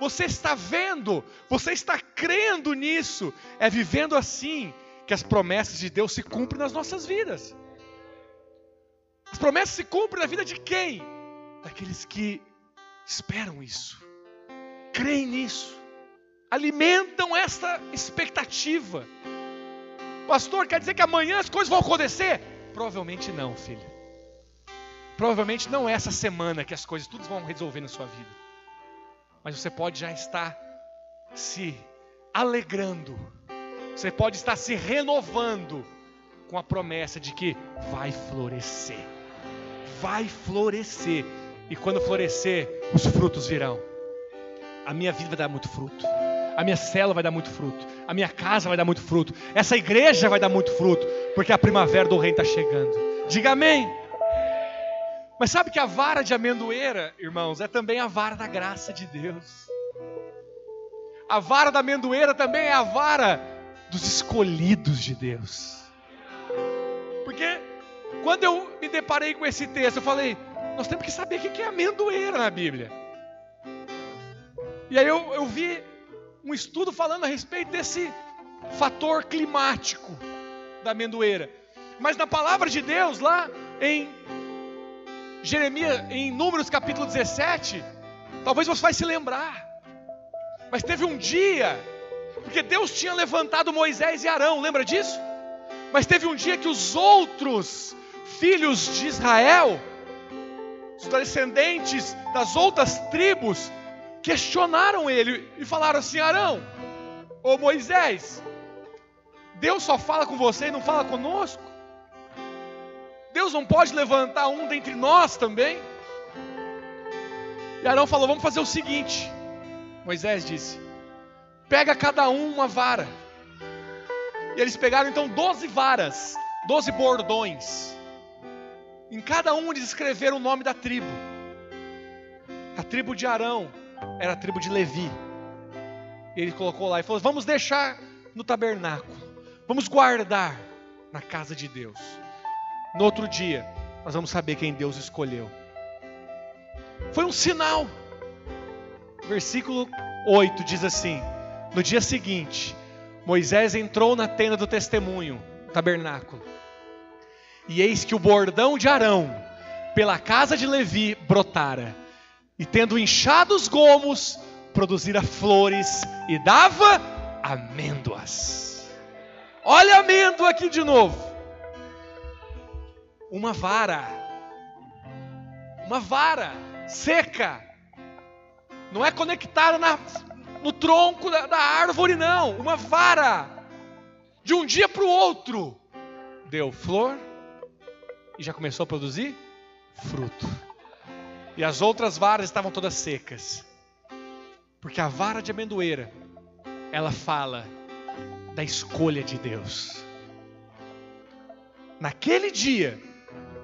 Você está vendo, você está crendo nisso. É vivendo assim que as promessas de Deus se cumprem nas nossas vidas. As promessas se cumprem na vida de quem? Daqueles que esperam isso, creem nisso, alimentam essa expectativa. Pastor, quer dizer que amanhã as coisas vão acontecer? Provavelmente não, filho. Provavelmente não é essa semana que as coisas tudo vão resolver na sua vida. Mas você pode já estar se alegrando. Você pode estar se renovando com a promessa de que vai florescer. Vai florescer. E quando florescer, os frutos virão. A minha vida dar muito fruto. A minha célula vai dar muito fruto. A minha casa vai dar muito fruto. Essa igreja vai dar muito fruto. Porque a primavera do reino está chegando. Diga amém. Mas sabe que a vara de amendoeira, irmãos, é também a vara da graça de Deus. A vara da amendoeira também é a vara dos escolhidos de Deus. Porque quando eu me deparei com esse texto, eu falei: nós temos que saber o que é amendoeira na Bíblia. E aí eu, eu vi um estudo falando a respeito desse fator climático da amendoeira. Mas na palavra de Deus, lá em Jeremias, em Números capítulo 17, talvez você vai se lembrar. Mas teve um dia, porque Deus tinha levantado Moisés e Arão, lembra disso? Mas teve um dia que os outros filhos de Israel, os descendentes das outras tribos, questionaram ele e falaram assim: Arão, ô Moisés, Deus só fala com você e não fala conosco? Deus não pode levantar um dentre nós também? E Arão falou: Vamos fazer o seguinte. Moisés disse: Pega cada um uma vara. E eles pegaram então doze varas, doze bordões. Em cada um eles escreveram o nome da tribo. A tribo de Arão era a tribo de Levi. Ele colocou lá e falou: Vamos deixar no tabernáculo, vamos guardar na casa de Deus. No outro dia, nós vamos saber quem Deus escolheu. Foi um sinal. Versículo 8 diz assim: No dia seguinte, Moisés entrou na tenda do testemunho, tabernáculo, e eis que o bordão de Arão, pela casa de Levi, brotara, e tendo inchado os gomos, produzira flores e dava amêndoas. Olha a amêndoa aqui de novo uma vara. Uma vara seca. Não é conectada na, no tronco da, da árvore, não. Uma vara. De um dia para o outro. Deu flor e já começou a produzir fruto. E as outras varas estavam todas secas. Porque a vara de amendoeira, ela fala da escolha de Deus. Naquele dia,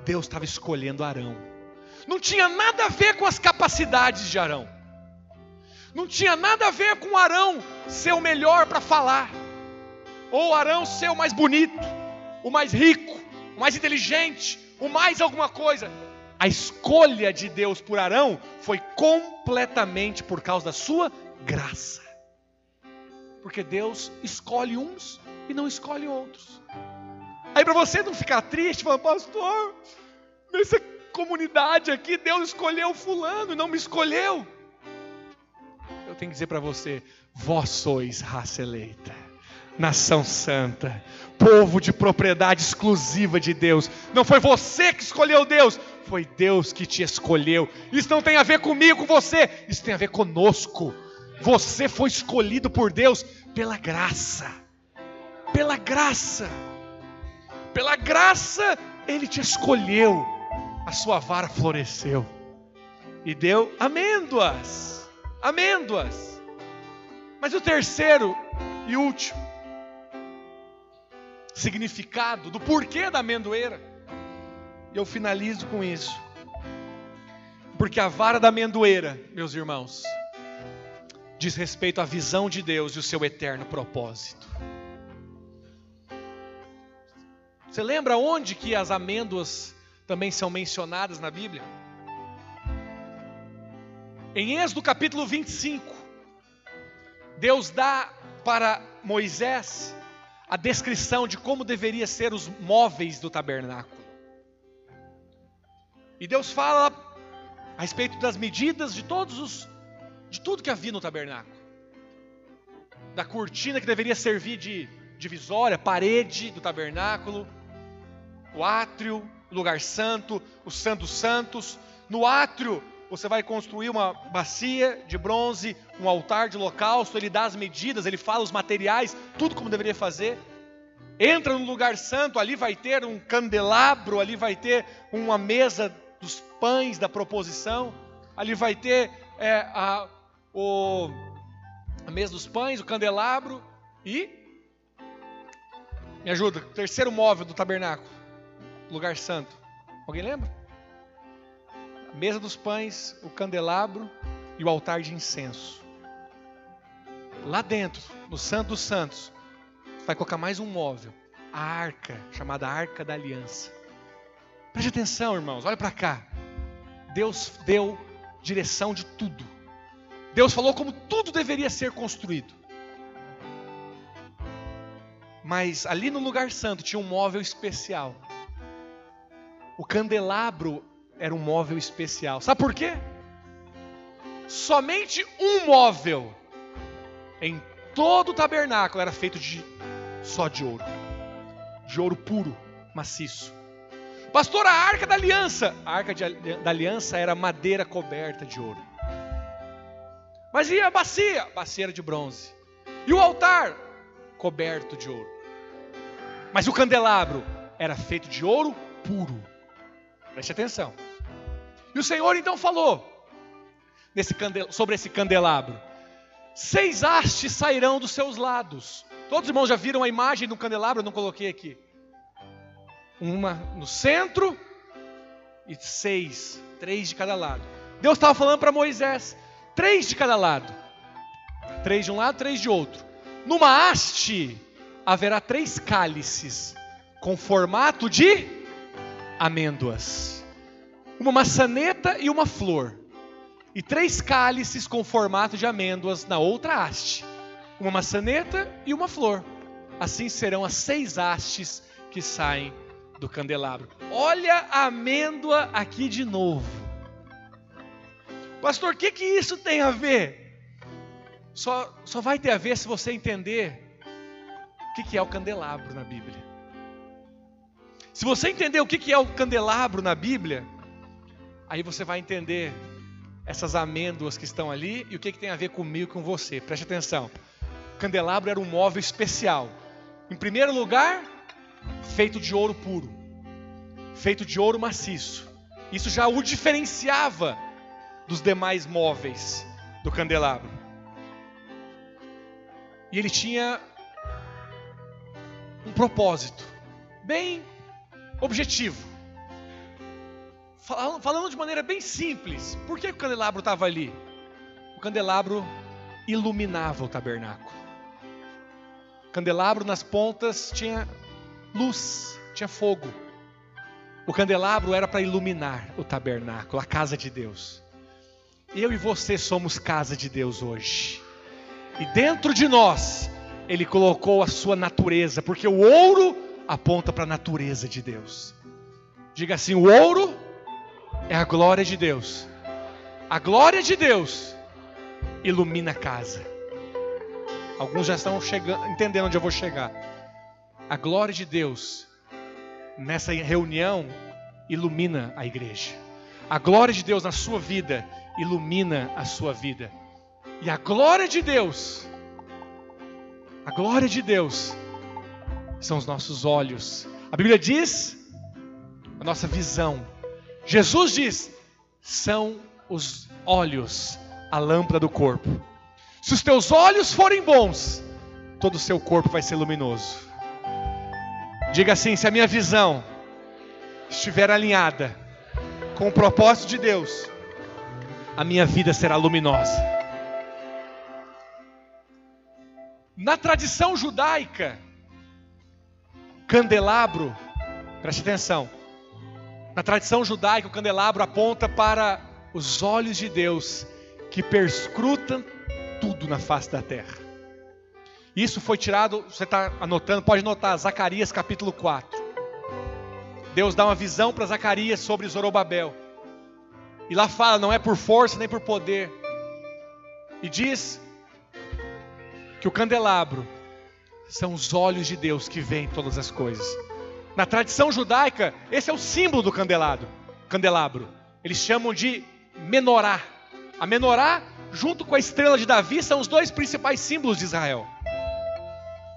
Deus estava escolhendo Arão. Não tinha nada a ver com as capacidades de Arão. Não tinha nada a ver com Arão ser o melhor para falar. Ou Arão ser o mais bonito, o mais rico, o mais inteligente, o mais alguma coisa. A escolha de Deus por Arão foi completamente por causa da sua graça. Porque Deus escolhe uns e não escolhe outros. Aí para você não ficar triste, falar, pastor, nessa comunidade aqui, Deus escolheu fulano e não me escolheu. Eu tenho que dizer para você, vós sois raça eleita, nação santa, povo de propriedade exclusiva de Deus. Não foi você que escolheu Deus, foi Deus que te escolheu. Isso não tem a ver comigo, com você, isso tem a ver conosco. Você foi escolhido por Deus pela graça. Pela graça pela graça, Ele te escolheu. a sua vara floresceu e deu amêndoas. Amêndoas. Mas o terceiro e último significado do porquê da amendoeira, e eu finalizo com isso. Porque a vara da amendoeira, meus irmãos, diz respeito à visão de Deus e o seu eterno propósito. Você lembra onde que as amêndoas também são mencionadas na Bíblia? Em Êxodo capítulo 25, Deus dá para Moisés a descrição de como deveria ser os móveis do tabernáculo. E Deus fala a respeito das medidas de todos os de tudo que havia no tabernáculo. Da cortina que deveria servir de divisória, parede do tabernáculo, o átrio, o lugar santo, o santo dos santos. No átrio, você vai construir uma bacia de bronze, um altar de holocausto, ele dá as medidas, ele fala os materiais, tudo como deveria fazer. Entra no lugar santo, ali vai ter um candelabro, ali vai ter uma mesa dos pães da proposição, ali vai ter é, a, o, a mesa dos pães, o candelabro e. Me ajuda, terceiro móvel do tabernáculo, lugar santo. Alguém lembra? Mesa dos pães, o candelabro e o altar de incenso. Lá dentro, no Santo dos Santos, vai colocar mais um móvel, a arca, chamada Arca da Aliança. Preste atenção, irmãos, olha para cá. Deus deu direção de tudo. Deus falou como tudo deveria ser construído. Mas ali no lugar santo tinha um móvel especial. O candelabro era um móvel especial. Sabe por quê? Somente um móvel em todo o tabernáculo era feito de só de ouro. De ouro puro, maciço. Pastor, a arca da aliança. A arca de, da aliança era madeira coberta de ouro. Mas e a bacia? Bacia de bronze. E o altar? Coberto de ouro. Mas o candelabro era feito de ouro puro. Preste atenção. E o Senhor então falou sobre esse candelabro: seis hastes sairão dos seus lados. Todos os irmãos já viram a imagem do candelabro? Eu não coloquei aqui. Uma no centro e seis, três de cada lado. Deus estava falando para Moisés: Três de cada lado. Três de um lado, três de outro. Numa haste haverá três cálices com formato de amêndoas. Uma maçaneta e uma flor. E três cálices com formato de amêndoas na outra haste. Uma maçaneta e uma flor. Assim serão as seis hastes que saem do candelabro. Olha a amêndoa aqui de novo. Pastor, o que, que isso tem a ver? Só, só vai ter a ver se você entender o que, que é o candelabro na Bíblia. Se você entender o que, é o candelabro na Bíblia, aí você vai entender essas amêndoas que estão ali e o que, que tem a ver comigo e com você. Preste atenção. O candelabro era um móvel especial. Em primeiro lugar, feito de ouro puro, feito de ouro maciço. Isso já o diferenciava dos demais móveis do candelabro. E ele tinha um propósito bem objetivo. Falando de maneira bem simples, por que o candelabro estava ali? O candelabro iluminava o tabernáculo. O candelabro nas pontas tinha luz, tinha fogo. O candelabro era para iluminar o tabernáculo, a casa de Deus. Eu e você somos casa de Deus hoje. E dentro de nós, Ele colocou a sua natureza, porque o ouro aponta para a natureza de Deus. Diga assim: o ouro é a glória de Deus. A glória de Deus ilumina a casa. Alguns já estão chegando, entendendo onde eu vou chegar. A glória de Deus nessa reunião ilumina a igreja. A glória de Deus na sua vida ilumina a sua vida. E a glória de Deus, a glória de Deus, são os nossos olhos. A Bíblia diz, a nossa visão Jesus diz: são os olhos a lâmpada do corpo. Se os teus olhos forem bons, todo o seu corpo vai ser luminoso. Diga assim: se a minha visão estiver alinhada com o propósito de Deus, a minha vida será luminosa. Na tradição judaica, candelabro, preste atenção. Na tradição judaica, o candelabro aponta para os olhos de Deus que perscrutam tudo na face da terra. Isso foi tirado, você está anotando, pode anotar, Zacarias capítulo 4. Deus dá uma visão para Zacarias sobre Zorobabel. E lá fala, não é por força nem por poder. E diz que o candelabro são os olhos de Deus que veem todas as coisas. Na tradição judaica, esse é o símbolo do candelabro. Candelabro. Eles chamam de menorá. A menorá junto com a estrela de Davi, são os dois principais símbolos de Israel.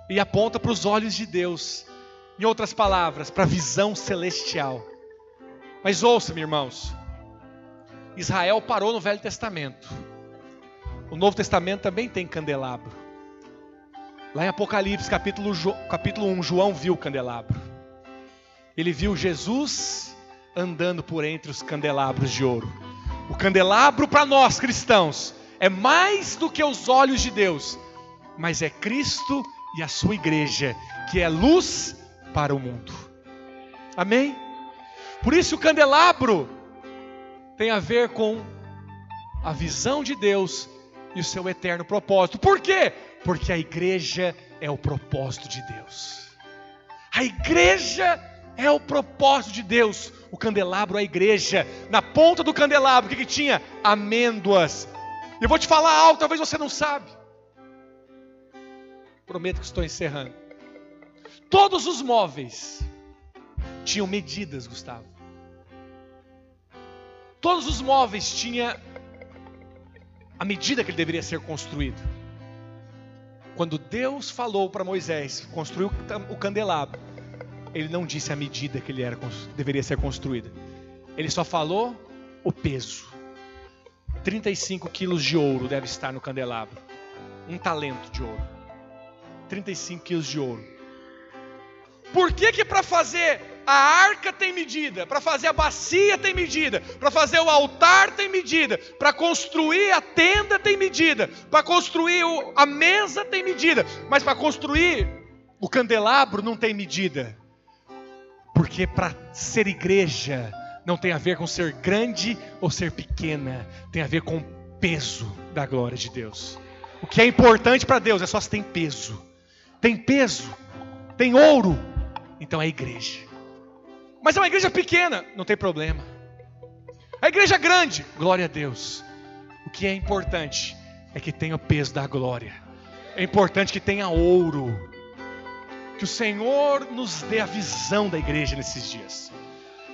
E aponta para os olhos de Deus. Em outras palavras, para a visão celestial. Mas ouça-me, irmãos. Israel parou no Velho Testamento. O Novo Testamento também tem candelabro. Lá em Apocalipse, capítulo, capítulo 1, João viu o candelabro. Ele viu Jesus andando por entre os candelabros de ouro. O candelabro para nós cristãos é mais do que os olhos de Deus, mas é Cristo e a sua igreja, que é luz para o mundo. Amém? Por isso o candelabro tem a ver com a visão de Deus e o seu eterno propósito. Por quê? Porque a igreja é o propósito de Deus. A igreja é o propósito de Deus. O candelabro é a igreja. Na ponta do candelabro, o que, que tinha? Amêndoas eu vou te falar algo, talvez você não sabe. Prometo que estou encerrando. Todos os móveis tinham medidas, Gustavo. Todos os móveis tinham a medida que ele deveria ser construído. Quando Deus falou para Moisés construir o candelabro, ele não disse a medida que ele era, deveria ser construída. Ele só falou o peso. 35 quilos de ouro deve estar no candelabro. Um talento de ouro. 35 quilos de ouro. Por que que para fazer a arca tem medida, para fazer a bacia tem medida, para fazer o altar tem medida, para construir a tenda tem medida, para construir a mesa tem medida, mas para construir o candelabro não tem medida. Porque para ser igreja não tem a ver com ser grande ou ser pequena, tem a ver com o peso da glória de Deus. O que é importante para Deus é só se tem peso. Tem peso, tem ouro, então é igreja. Mas é uma igreja pequena, não tem problema. A igreja é grande, glória a Deus. O que é importante é que tenha o peso da glória. É importante que tenha ouro. Que o Senhor nos dê a visão da igreja nesses dias.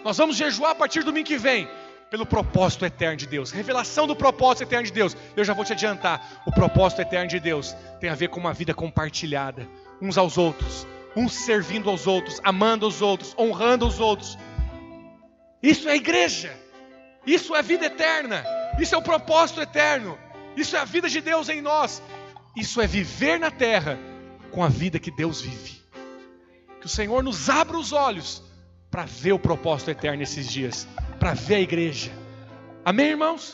Nós vamos jejuar a partir do domingo que vem, pelo propósito eterno de Deus. Revelação do propósito eterno de Deus. Eu já vou te adiantar: o propósito eterno de Deus tem a ver com uma vida compartilhada, uns aos outros, uns servindo aos outros, amando os outros, honrando os outros. Isso é igreja. Isso é vida eterna. Isso é o propósito eterno. Isso é a vida de Deus em nós. Isso é viver na terra com a vida que Deus vive. Que o Senhor nos abra os olhos para ver o propósito eterno nesses dias, para ver a igreja. Amém, irmãos?